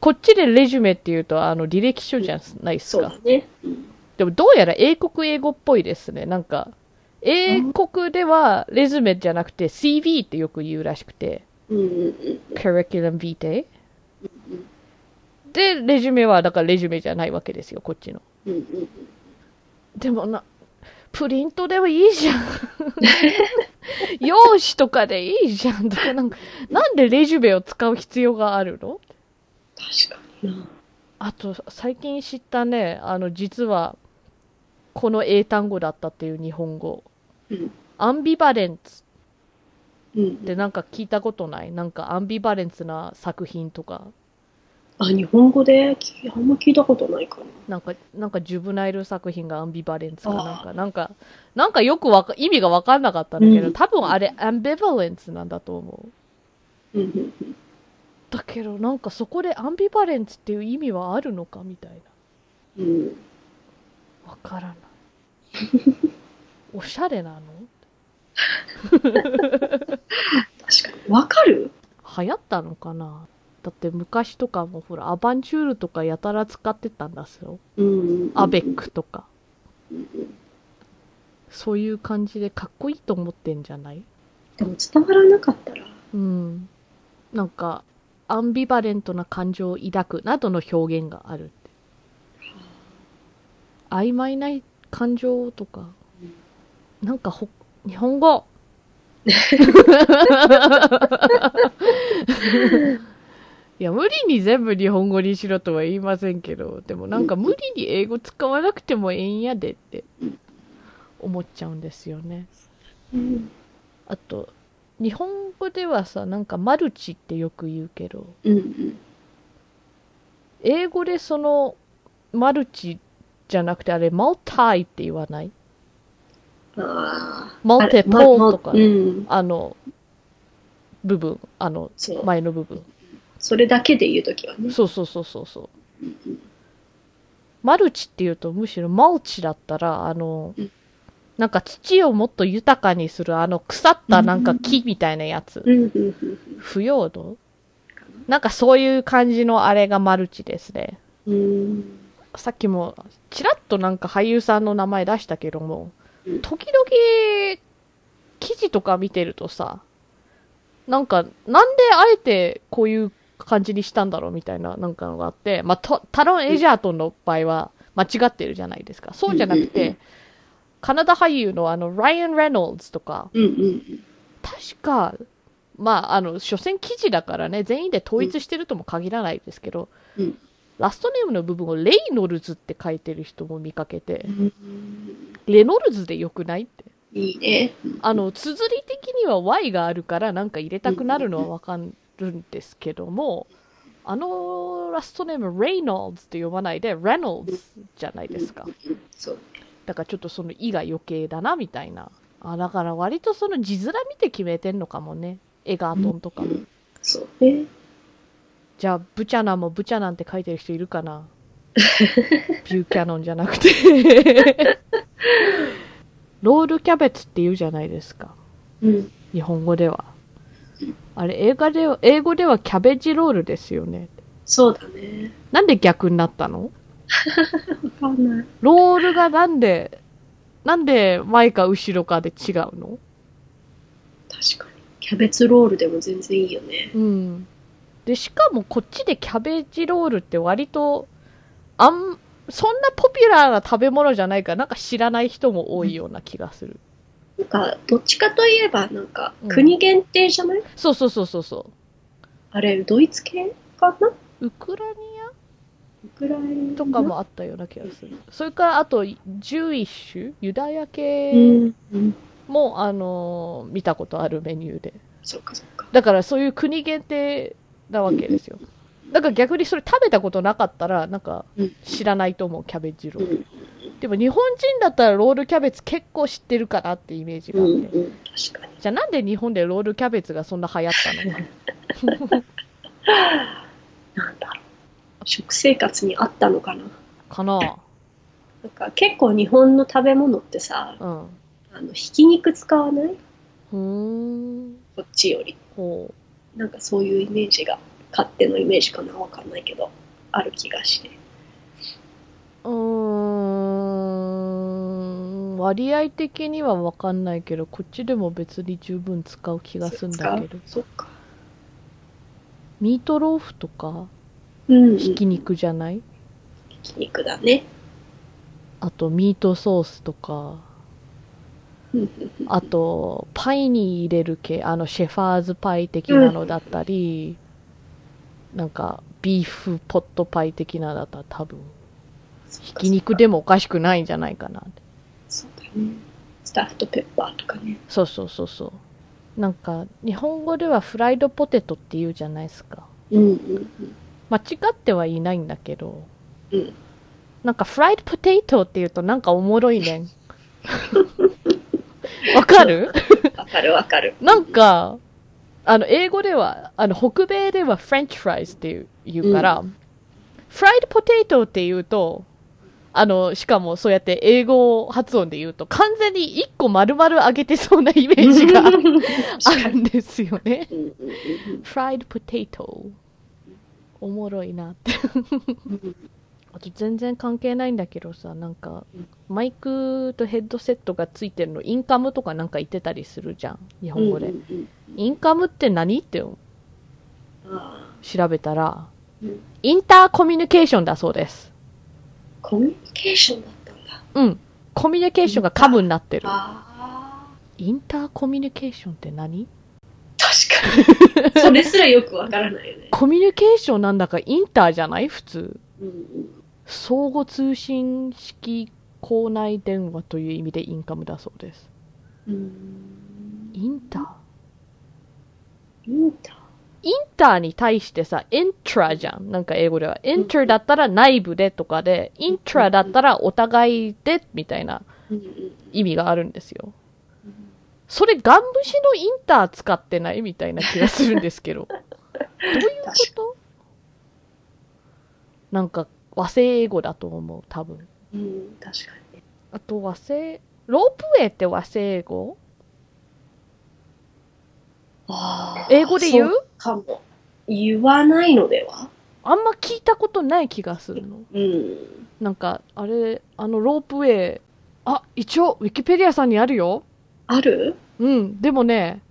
こっちでレジュメっていうとあの履歴書じゃないですかそうだ。ね。うんでもどうやら英国英語っぽいですね。なんか、英国ではレズメじゃなくて CV ってよく言うらしくて。Curriculum Vitae。で、レジュメはだからレジュメじゃないわけですよ、こっちの。でもな、プリントでもいいじゃん。用紙とかでいいじゃん。とかなんか、なんでレジュメを使う必要があるの？確かにな。あと、最近知ったね、あの、実は、この英単語だったっていう日本語。うん。アンビバレンツうんってなんか聞いたことないなんかアンビバレンツな作品とか、あ、日本語で？きあんま聞いたことないかな。なんか、なんかジュブナイル作品がアンビバレンツかなんか、なんか、なんかよくわか、意味がわかんなかったんだけど、うん多分あれアンビバレンツなんだと思う。うん。だけどなんかそこでアンビバレンツっていう意味はあるのかみたいうん。な。わからない。おしゃれなの？確かに。わかる？流行ったのかな？だって昔とかもほら、アバンチュールとかやたら使ってたんだすよ。うん。アベックとか。そういう感じでかっこいいと思ってんじゃない？でも伝わらなかったら、うん。なんか、アンビバレントな感情を抱くなどの表現があるって。曖昧な感情とか、なんかほ、日本語いや、無理に全部日本語にしろとは言いませんけど、でもなんか無理に英語使わなくてもええんやでって思っちゃうんですよね。うん。あと、日本語ではさ、なんかマルチってよく言うけど。英語でそのマルチじゃなくてあれ、マルタイって言わない？ああ。マルテポーとか、うん。あの、部分、あの。前の部分。それだけで言うときはね。そうそうそうそうそう。マルチっていうとむしろマルチだったら、あのうん、なんか土をもっと豊かにするあの腐ったなんか木みたいなやつ。うんうんうん腐葉土なんかそういう感じのあれがマルチですね。うん。うん。さっきもちらっとなんか俳優さんの名前出したけどもうん、時々記事とか見てるとさ、なんかなんであえてこういう感じにしたんだろうみたいななんかのがあって、まあ、タタロン・エジャートンの場合は間違ってるじゃないですか。そうじゃなくて、カナダ俳優のあの、ライアン・レノルズとか、確か、まあ、あの、所詮記事だからね、全員で統一してるとも限らないですけど、うんラストネームの部分をレイノルズって書いてる人も見かけてう、ん。レノルズでよくないって。いいね。あの、綴り的には Y があるからなんか入れたくなるのはわかるんですけども、あのラストネームレイノルズって呼ばないで、レノルズじゃないですか。そう。だからちょっとその「い」が余計だなみたいな。あだから割とその字面見て決めてんのかもね。エガートンとかも。そうね。じゃあ、ブチャナンもブチャナンって書いてる人いるかな？ビューキャノンじゃなくて。ロールキャベツって言うじゃないですか。うん。日本語では。あれ、映画では、英語ではキャベジロールですよね。そうだね。なんで逆になったの？わかんない。ロールがなんで、なんで前か後ろかで違うの？確かに。キャベツロールでも全然いいよね。うん。で、しかもこっちでキャベジロールって割と、あん、そんなポピュラーな食べ物じゃないから、なんか知らない人も多いような気がする。なんか、どっちかといえば、なんかうん、国限定じゃない、そうそうそうそうそあれ、ドイツ系かな？う。ウクライウクラとかもあったような気がする。それから、あと、ジュイッシュユダヤう系ん。うん。も、あのー見たことあるメニューで。そうか、そうか。だから、そういう国限定なわけですよ。だから逆にそれ食べたことなかったら、なんかうん知らないと思う、キャベジロール。うん。でも日本人だったらロールキャベツ結構知ってるかなってイメージがあって。うん。うん。確かに。じゃあなんで日本でロールキャベツがそんな流行ったの？なんだろう。食生活にあったのかな？かななんか、結構日本の食べ物ってさ、うん。あの、ひき肉使わない？こっちより。ほなんかそういうイメージが、勝手のイメージかなわかんないけど、ある気がして。う。ん。割合的にはわかんないけど、こっちでも別に十分使う気がするんだけど。そっか。ミートローフとか、うん。ひき肉じゃない？ひき肉だね。あと、ミートソースとか、あと、パイに入れる系、あの、シェファーズパイ的なのだったり、なんか、ビーフポットパイ的なのだったら多分、ひき肉でもおかしくないんじゃないかな。そうだね。スタッフとペッパーとかね。そうそうそうそう。なんか、日本語ではフライドポテトって言うじゃないですか。うんうん間違ってはいないんだけど、うん。うん。なんかフライドポテトって言うとなんかおもろいねん。わかる？わかるわかる。なんか、あの、英語では、あの、北米ではフレンチフライズっていう言うから、フライドポテトって言うと、あの、しかもそうやって英語発音で言うと、完全に一個丸々揚げてそうなイメージがあるんですよね。うんうんうんフライドポテト。おもろいなって。うんあと全然関係ないんだけどさ、なんかうん、マイクとヘッドセットがついてるの、インカムとかなんか言ってたりするじゃん、日本語で。うんうんうんインカムって何？ってあ調べたら、うんインターコミュニケーションだそうです。ーコミュニケーションだったんだ。うん。コミュニケーションがカムになってる。インターコミュニケーションって何？確かに。それすらよくわからないよね。コミュニケーションなんだかインターじゃない？普通。うんうん相互通信式校内電話という意味でインカムだそうです。うん。インター？インターインターに対してさ、エントラじゃん。なんか英語では。エンターだったら内部でとかで、イントラだったらお互いでみたいな意味があるんですよ。それガン節のインター使ってないみたいな気がするんですけど。どういうこと？なんか和製英語だと思う、多分。うん、確かにね。あと和製、ロープウェイって和製英語？あ英語で言う？そうかも。言わないのでは？あんま聞いたことない気がするの。うん。なんか、あれ、あのロープウェイ、あ、一応、ウィキペディアさんにあるよ。ある？うん、でもね、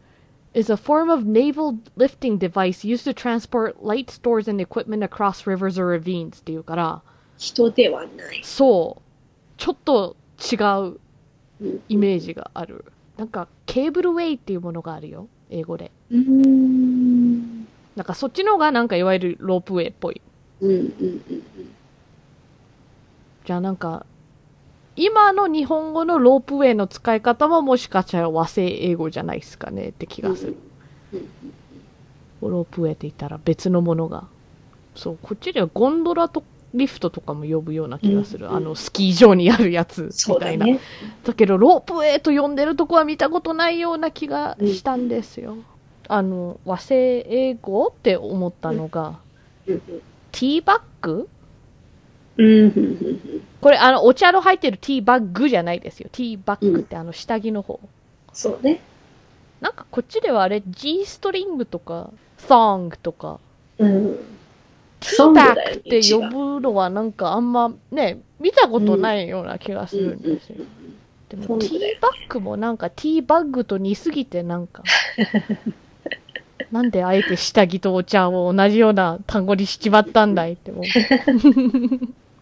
is a form of naval lifting device used to transport light stores and equipment across rivers or ravines っていうから、人ではない。そう、ちょっと違ううんイメージがある。なんか、ケーブルウェイっていうものがあるよ、英語で。ん。なんかそっちの方がなんかいわゆるロープウェイっぽい。うんうんうんじゃあなんか、今の日本語のロープウェイの使い方ももしかしたら和製英語じゃないですかねって気がする。うん。ロープウェイって言ったら別のものが。そう、こっちではゴンドラとリフトとかも呼ぶような気がする。うんあの、スキー場にあるやつみたいな。ね。だけど、ロープウェイと呼んでるとこは見たことないような気がしたんですよ。あの、和製英語って思ったのが、うんティーバッグうんうんうんこれ、あの、お茶の入ってるティーバッグじゃないですよ。ティーバッグってあの、下着の方。そうね。なんかこっちではあれ、G ストリングとか、ソングとか、うん。ティーバッグって呼ぶのはなんかあんまね、見たことないような気がするんですよ。でもティーバッグもなんかティーバッグと似すぎてなんか、なんであえて下着とお茶を同じような単語にしちまったんだいって思う。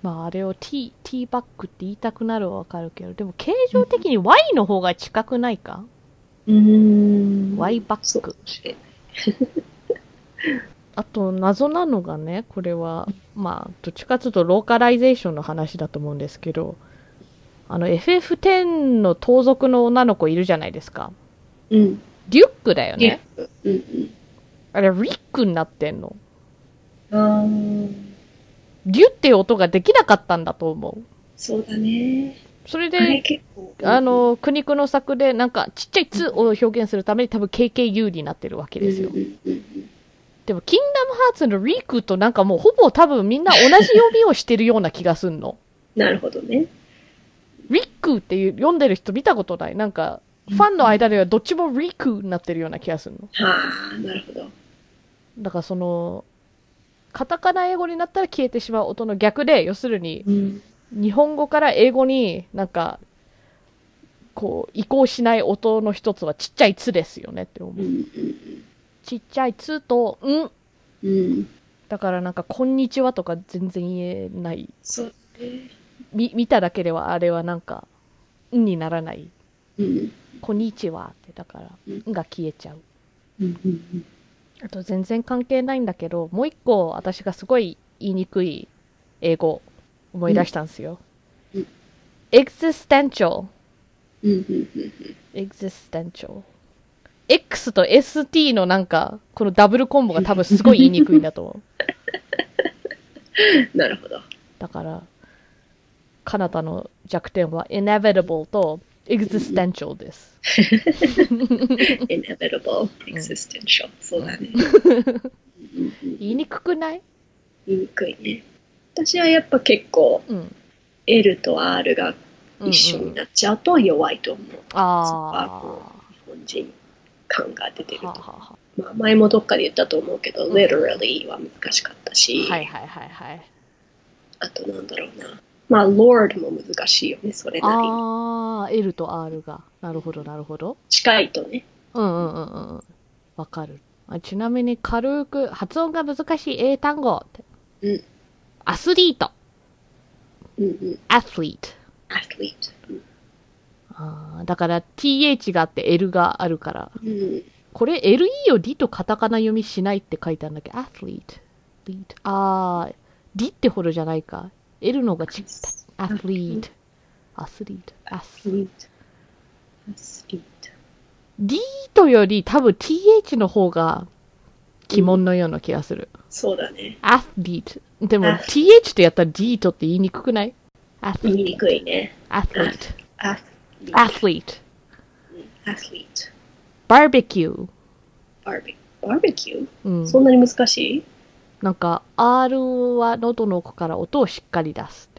まああれをティー、ティーバッグって言いたくなるはわかるけど、でも形状的に Y の方が近くないか？うーん。?Y バッグか。もしれない。あと謎なのがね、これは、まあ、どっちかというとローカライゼーションの話だと思うんですけど、あの FF10 の盗賊の女の子いるじゃないですか。うん。リュックだよね。うんうん。あれ、リックになってんの。あーリュっていう音ができなかったんだと思う。そうだね。それで。あの、苦肉の策で、なんか、ちっちゃい「つ」を表現するために多分 KKU になってるわけですよでも、キングダムハーツのリークとなんかもうほぼ多分みんな同じ読みをしてるような気がすんの。なるほどね。リックっていう読んでる人見たことない。なんか、ファンの間ではどっちもリックになってるような気がするの。はあ、なるほど。だからその、カタカナ英語になったら消えてしまう音の逆で、要するに、うん。日本語から英語になんか、こう、移行しない音の一つはちっちゃいつですよねって思う。うんうんちっちゃいつと、んうん。うん。だからなんか、こんにちはとか全然言えない。そうね。み見ただけではあれはなんか、んにならない。うん。こんにちはって、だから、うんんが消えちゃう。うんうんあと全然関係ないんだけど、もう一個私がすごい言いにくい英語思い出したんですよ。うん existential。existential。X と ST のなんか、このダブルコンボが多分すごい言いにくいんだと思う。うん。なるほど。だから、カナダの弱点は inevitable と existential です。inevitable, existential. そうだね。言いにくくない？言いにくいね。私はやっぱ結構うん。L と R がうんうん一緒になっちゃうと弱いと思う。う日本人感が出てると。はあはあはまあ、前もどっかで言ったと思うけど、literally は難しかったし、あはいはいはいはい。あとなんだろうな。まあ、Lord も難しいよね、それなりに。ああ、L と R が。なるほどなるほど。近いとね。うんうんうんうん。わかる。あちなみに軽く発音が難しい英単語って。うん。アスリート。うんうん。アスリート。athlete。うんあーだから th があって L があるから。うん。これ LE を D とカタカナ読みしないって書いてあるんだけど、アスリート。リートあー、D ってほどじゃないか。L のがちっアスリート。アスリート。アス athlete。athlete。D とより多分 TH の方が鬼門のような気がする。そうだね。アスリート。でもあ TH とやったら D とって言いにくくない？アスリー言いにくいね。ト。アスリート。アスリート。バーベキュー。バーベバーベキュー？うん。そんなに難しい？なんか R は喉の奥から音をしっかり出す。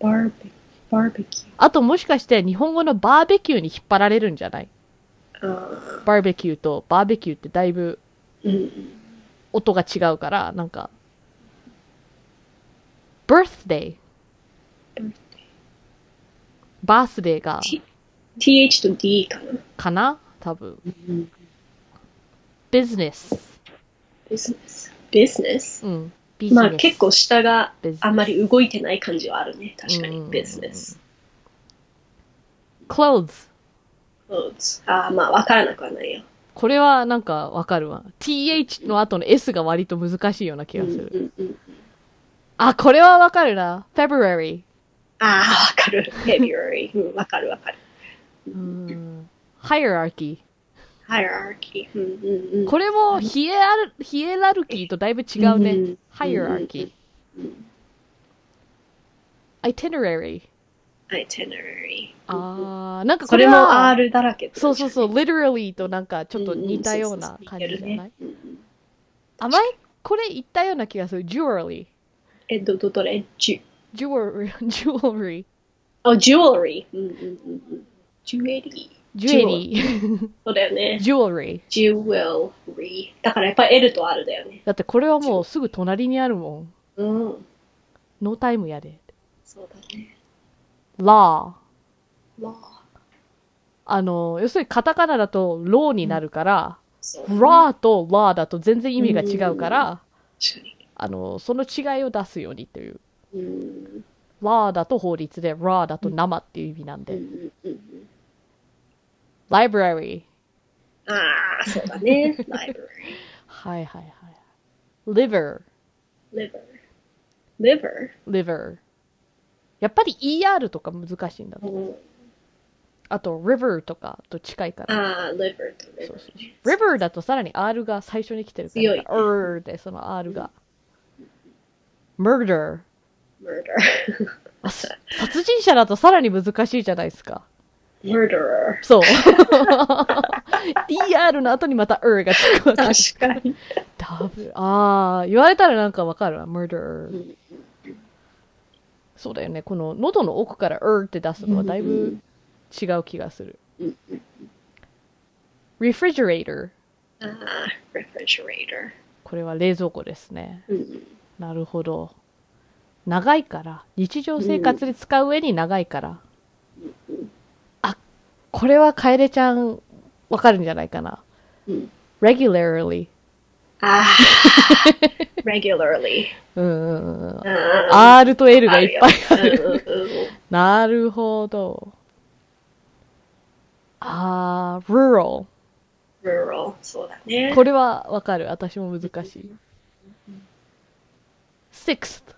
バーベバーベキュー。あともしかして日本語のバーベキューに引っ張られるんじゃない？あバーベキューとバーベキューってだいぶ。音が違うから、なんか、birthday。バースデーが、th と d かな？かな？多分。うん。business。ビジネス。ビジネスうん。まあ結構下があんまり動いてない感じはあるね。確かにうんうんうん。ビジネス。clothes。clothes ああ、まあわからなくはないよ。これはなんかわかるわ。th の後の s が割と難しいような気がする。うんうんうん。あ、これはわかるな。february。ああ、わかる。February。うん、わかるわかる。うん。hierarchy。hierarchy。これもヒエラル、ヒエラルキーとだいぶ違うね。うん hierarchy。うん。itinerary。itinerary。あー、なんかそれもこれは、R だらけ。そうそうそう、literally となんかちょっと似たような感じじゃない？あ、前、これ言ったような気がする。jewelry。え、ど、ど、どれ？ジュ、jewelry。jewelry。あ、jewelry。ジュエリー。ジュエリー。そうだよね。jewelry。jewelry。だからやっぱ L と R だよね。だってこれはもうすぐ隣にあるもん。うん。ノータイムやで。そうだね。law。law。あの、要するにカタカナだと law になるから、そう。raw と law だと全然意味が違うから。あの、その違いを出すようにという。うん。law だと法律で、raw だと生っていう意味なんで。うんうんうんうん。library。ああ、そうだね。library。はいはいはい。liver。liver。liver? liver。やっぱり ER とか難しいんだね。うんあと river とかと近いから。ああ、liver と liver そうそうね。river だとさらに R が最初に来てるから。強い R でその R が。murder。murder。殺人者だとさらに難しいじゃないですか。Murderer。そう。ER の後にまた R がつくわけ。確かに。ダブル。ああ、言われたらなんかわかるわ。murder う。んそうだよね。この喉の奥から R って出すのはだいぶ違う気がする。refrigerator。ああ、refrigerator。これは冷蔵庫ですね。なるほど。長いから。日常生活で使う上に長いから。あ、これは楓ちゃんわかるんじゃないかな。うん。regularly。ああ、regularly。うんうんうん R と L がいっぱいああるなるほど。あー、rural。rural。そうだね。これはわかる。私も難しい。sixth。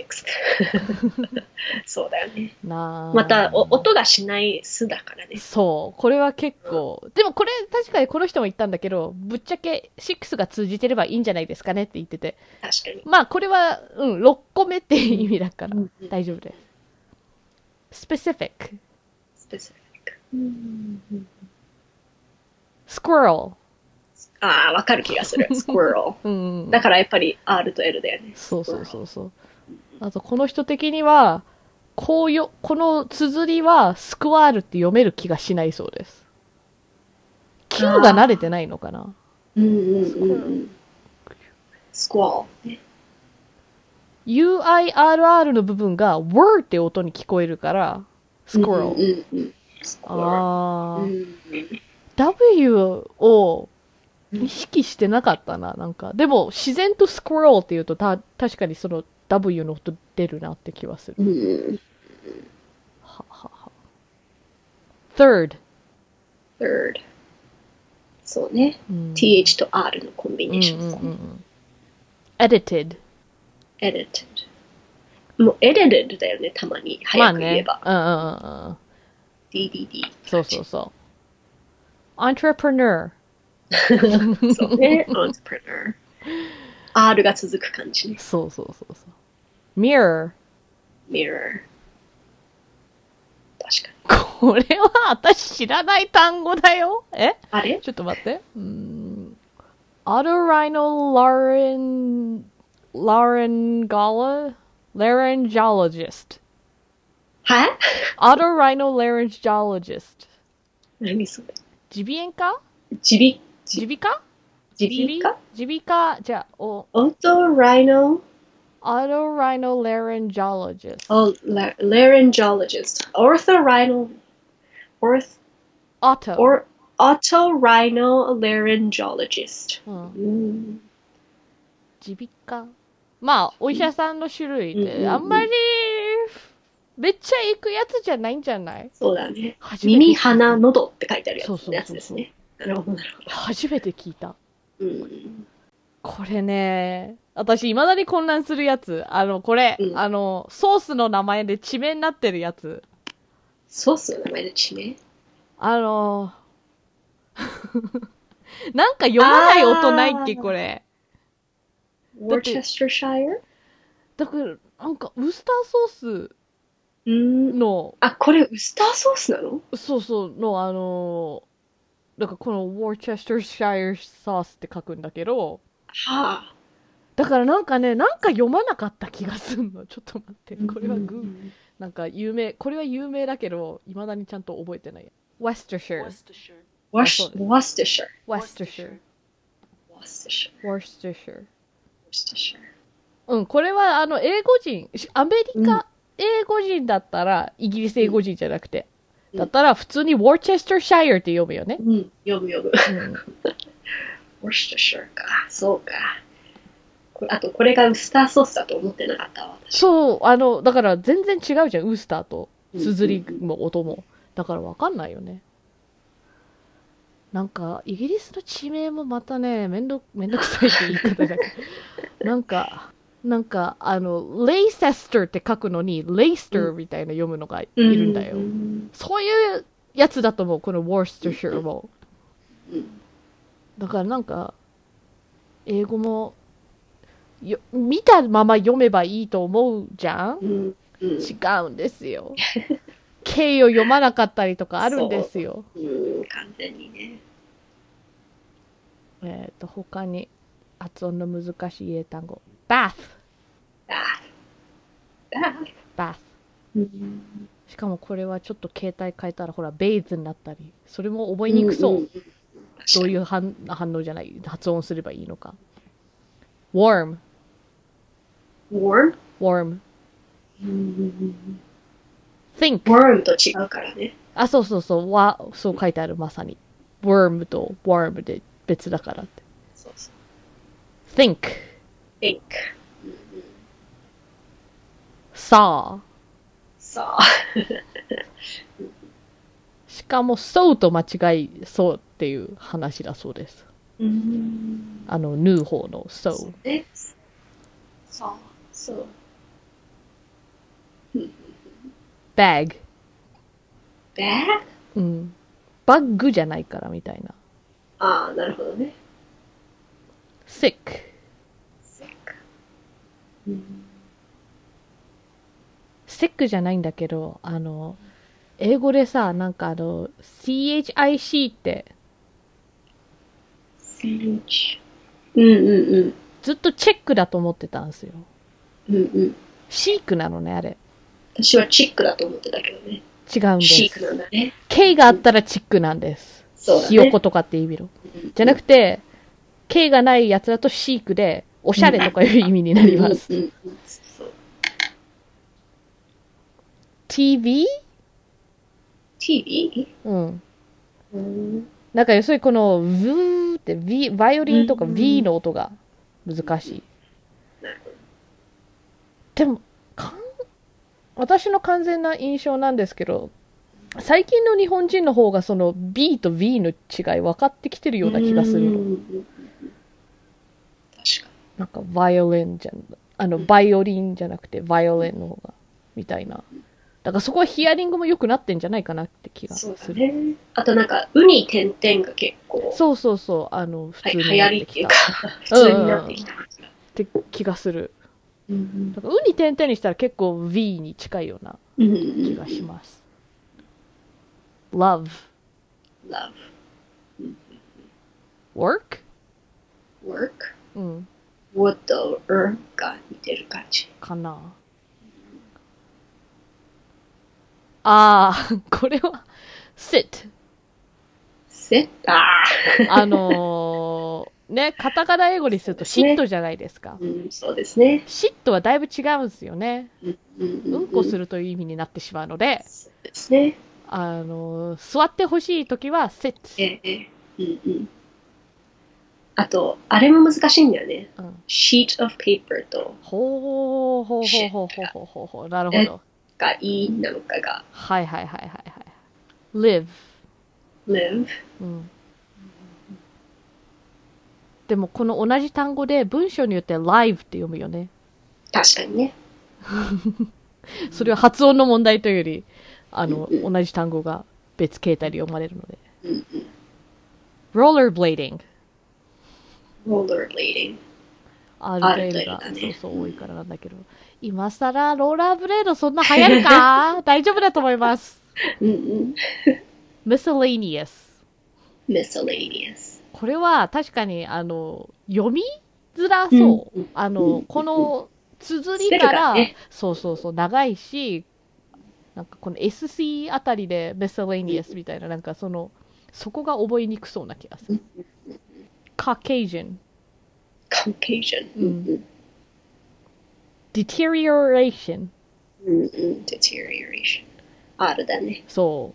そうだよね。なあまた、お音がしない巣だからね。そう。これは結構。でもこれ確かにこの人も言ったんだけど、ぶっちゃけ6が通じてればいいんじゃないですかねって言ってて。確かに。まあこれは、うん、6個目っていう意味だからうんうん大丈夫です。specific。specific。うんうん squirrel。ああ、わかる気がする。squirrel。うん。だからやっぱり R と L だよね。そうそうそうそう。あとこの人的には、こうよ、この綴りはスクワールって読める気がしないそうです。Q が慣れてないのかなうんうんうんうん。squall。ね ?UIRR の部分が were って音に聞こえるから、ん。squirrel。あー、うんうん W を意識してなかったな、なんか。でも、自然と squirrel って言うとた、確かにその W の音出るなって気はする。うん。ははは。third。third。そうね。うん th と r のコンビネーション。うんうんうんうん edited。edited。もう edited だよね、たまに。早く言えば。。うんうんうんうん。DDD。そうそうそう。entrepreneur。そうね。entrepreneur。R が続く感じね。そうそうそうそう。Mirror. これは私知らない単語だよ。え？あれ？ちょっと待って。うん。オドライノラレン、ラレンガラ、ラレンジョロジスト。は？オドライノラレンジョロジスト。何それ？耳鼻炎か耳鼻？科？耳鼻科？耳鼻？科？じゃあ、お。オドライノ otorhinolaryngologist. Oh, la- laryngologist. Orthorhino. Orth. auto. Or. Otorhinolaryngologist. 耳鼻科まあ、お医者さんの種類で、あんまり、めっちゃ行くやつじゃないんじゃない？そうだね。耳、鼻、喉って書いてあるやつそうそうそうそうやつですね。なるほど、なるほ初めて聞いた。ど。うん。これね、私、未だに混乱するやつ。あの、これ、うんあの、ソースの名前で地名になってるやつ。ソースの名前の地名？あの、なんか読まない音ないっけ、あーこれ。だって Worcestershire? だから、なんか、ウスターソースうん。の、あ、これウスターソースなの？そうそう、の、あの、なんかこの Worcestershire ソースって書くんだけど、はあ。だからなんかね、なんか読まなかった気がすんの。ちょっと待って。これはグー、うんなんか有名、これは有名だけど、未だにちゃんと覚えてない。Worcestershire。Worcestershire. Wash- そうです Worcestershire. Worcestershire。Worcestershire. Worcestershire。Worcestershire. うん、これはあの、英語人、しアメリカ、英語人だったら、イギリス英語人じゃなくて、うんだったら普通に Worcestershire って読むよね。うん。読む読む。うん、Worcestershire か。そうか。あと、これがウスターソースだと思ってなかったわ。私そう、あの、だから全然違うじゃん、ウースターと、うん綴りも音も。だからわかんないよね。なんか、イギリスの地名もまたね、めんど、めんどくさいって言い方だけど、なんか、なんか、あの、レイセスターって書くのに、レイスターみたいな読むのがいるんだよ。うんそういうやつだと思う、この Worcestershire も。うんだからなんか、英語も、よ見たまま読めばいいと思うじゃん？うんうん違うんですよ。K を読まなかったりとかあるんですよ。うん完全にね。えっ、と、他に発音の難しい英単語。bath, ああ bath。うんしかもこれはちょっと携帯変えたらほら、bathe になったり。それも覚えにくそう。んんどういう反反応じゃない、発音すればいいのか。warm, warm? warm, うん think, warm と違うからね。あ、そうそうそう、わ、そう書いてある、まさに。worm と worm で別だからって。そうそう。think, think. saw. さあ。しかも saw と間違いそうっていう話だそうです。うん。あの、縫う方の。そうね。さあ。そう。bag。bag? うん。バッグじゃないからみたいな。ああ、なるほどね。sick。sick. うん。sick じゃないんだけど、あの、英語でさ、なんかあの、CHIC って、ch うんうんうん。ずっとチェックだと思ってたんですよ。うんうん。シークなのね、あれ。私はチックだと思ってたけどね。違うんでシークす。なんだね。K があったらチックなんです。そうだね。ひよことかっていう意味の。じゃなくて、K がないやつだとシークで、おしゃれとかいう意味になります。うんうんうんそう TV? TV? うん。うん。なんか要するにこの、ブーって、V、バイオリンとかうん V の音が難しい。でも、かん私の完全な印象なんですけど、最近の日本人の方がその B と V の違い分かってきてるような気がするの。確かなんかバイオリンじゃん、あの、バイオリンじゃなくてバイオリンの方が、みたいな。だからそこはヒアリングも良くなってんじゃないかなって気に。がすそう。ね。あとなんか、ウニ点々が結構、そうそうそう、あの、普はい、通に流行りっていうか、普通になってきた。って気がする。うんうんだからウに点々にしたら結構 V に近いような気がします。love, love, work? work, うん、wood と er が似てる感じ。かな。ああ、これは sit。sit? ああのー、ね、カタカナ英語にするとシットじゃないですか。ーうん、そうですね。シットはだいぶ違うんですよね。うんこする。るという意味になってしまうので、そうですね。あのー、座ってほしいときは sit。ええ、うんうん。あと、あれも難しいんだよね。うん、sheet of paper とほうほうほうほうほうほうほうほう。なるほど。がいいなのかがはいはいはいはいはい。live。live？うん。でもこの同じ単語で文章によって live って読むよね。確かにね。それは発音の問題というより、あの、うん同じ単語が別形態で読まれるので。うんうん。rollerblading。rollerblading。アールベルが、ねそうそう多いからなんだけど、今更ローラーブレードそんな流行るか？大丈夫だと思います。うんうん。miscellaneous。miscellaneous。これは確かに、あの、読みづらそう。うんあの、うんこの綴りから、がねそうそうそう、長いし、なんかこの SC あたりで miscellaneous みたいな、なんかその、そこが覚えにくそうな気がする。Caucasian。Caucasian。うんうん deterioration。うんうん。deterioration。R だね。そ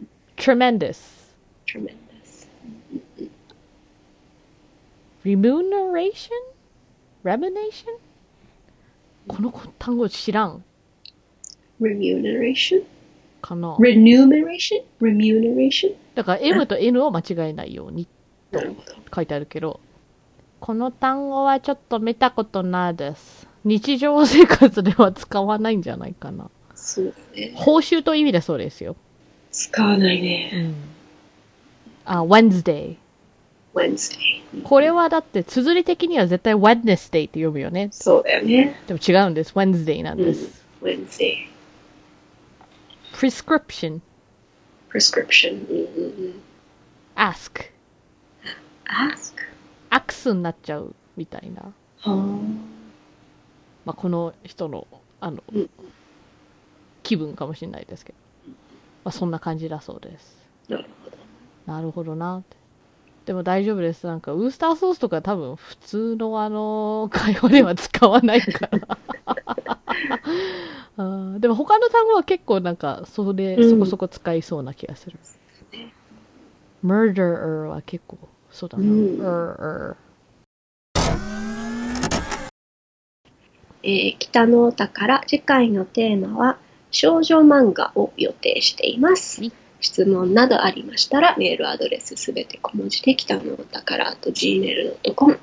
う。tremendous。tremendous。remuneration? remuneration? この単語知らん remuneration? かな remuneration? remuneration? だから M と N を間違えないようになるほど。書いてあるけど、この単語はちょっと見たことないです。日常生活では使わないんじゃないかな。そうだね。報酬という意味でそうですよ。使わないね。うん。あ、Wednesday。Wednesday。これはだって、綴り的には絶対 Wednesday って読むよね。そうだよね。でも違うんです。Wednesday なんです。Wednesday。prescription, prescription。うんうんうん。ask, ask? アクスになっちゃうみたいな。はあ。まあ、この人の、あのうん、気分かもしれないですけど。まあ、そんな感じだそうです。なるほど。なるほどなって。でも大丈夫です。なんか、ウースターソースとか多分普通のあの、会話では使わないから。でも他の単語は結構なんか、それ、うんそこそこ使いそうな気がする。murderer は結構、そうだな。うん er, er えー北のお宝、次回のテーマは少女漫画を予定していますはい。質問などありましたらメールアドレスすべて小文字で北のお宝と gmail.com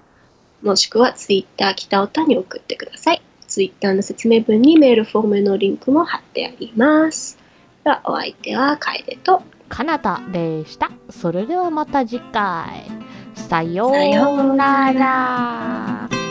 もしくはツイッター北おたに送ってください。ツイッターの説明文にメールフォームのリンクも貼ってあります。ではお相手は楓とかなたでした。それではまた次回。さようなら。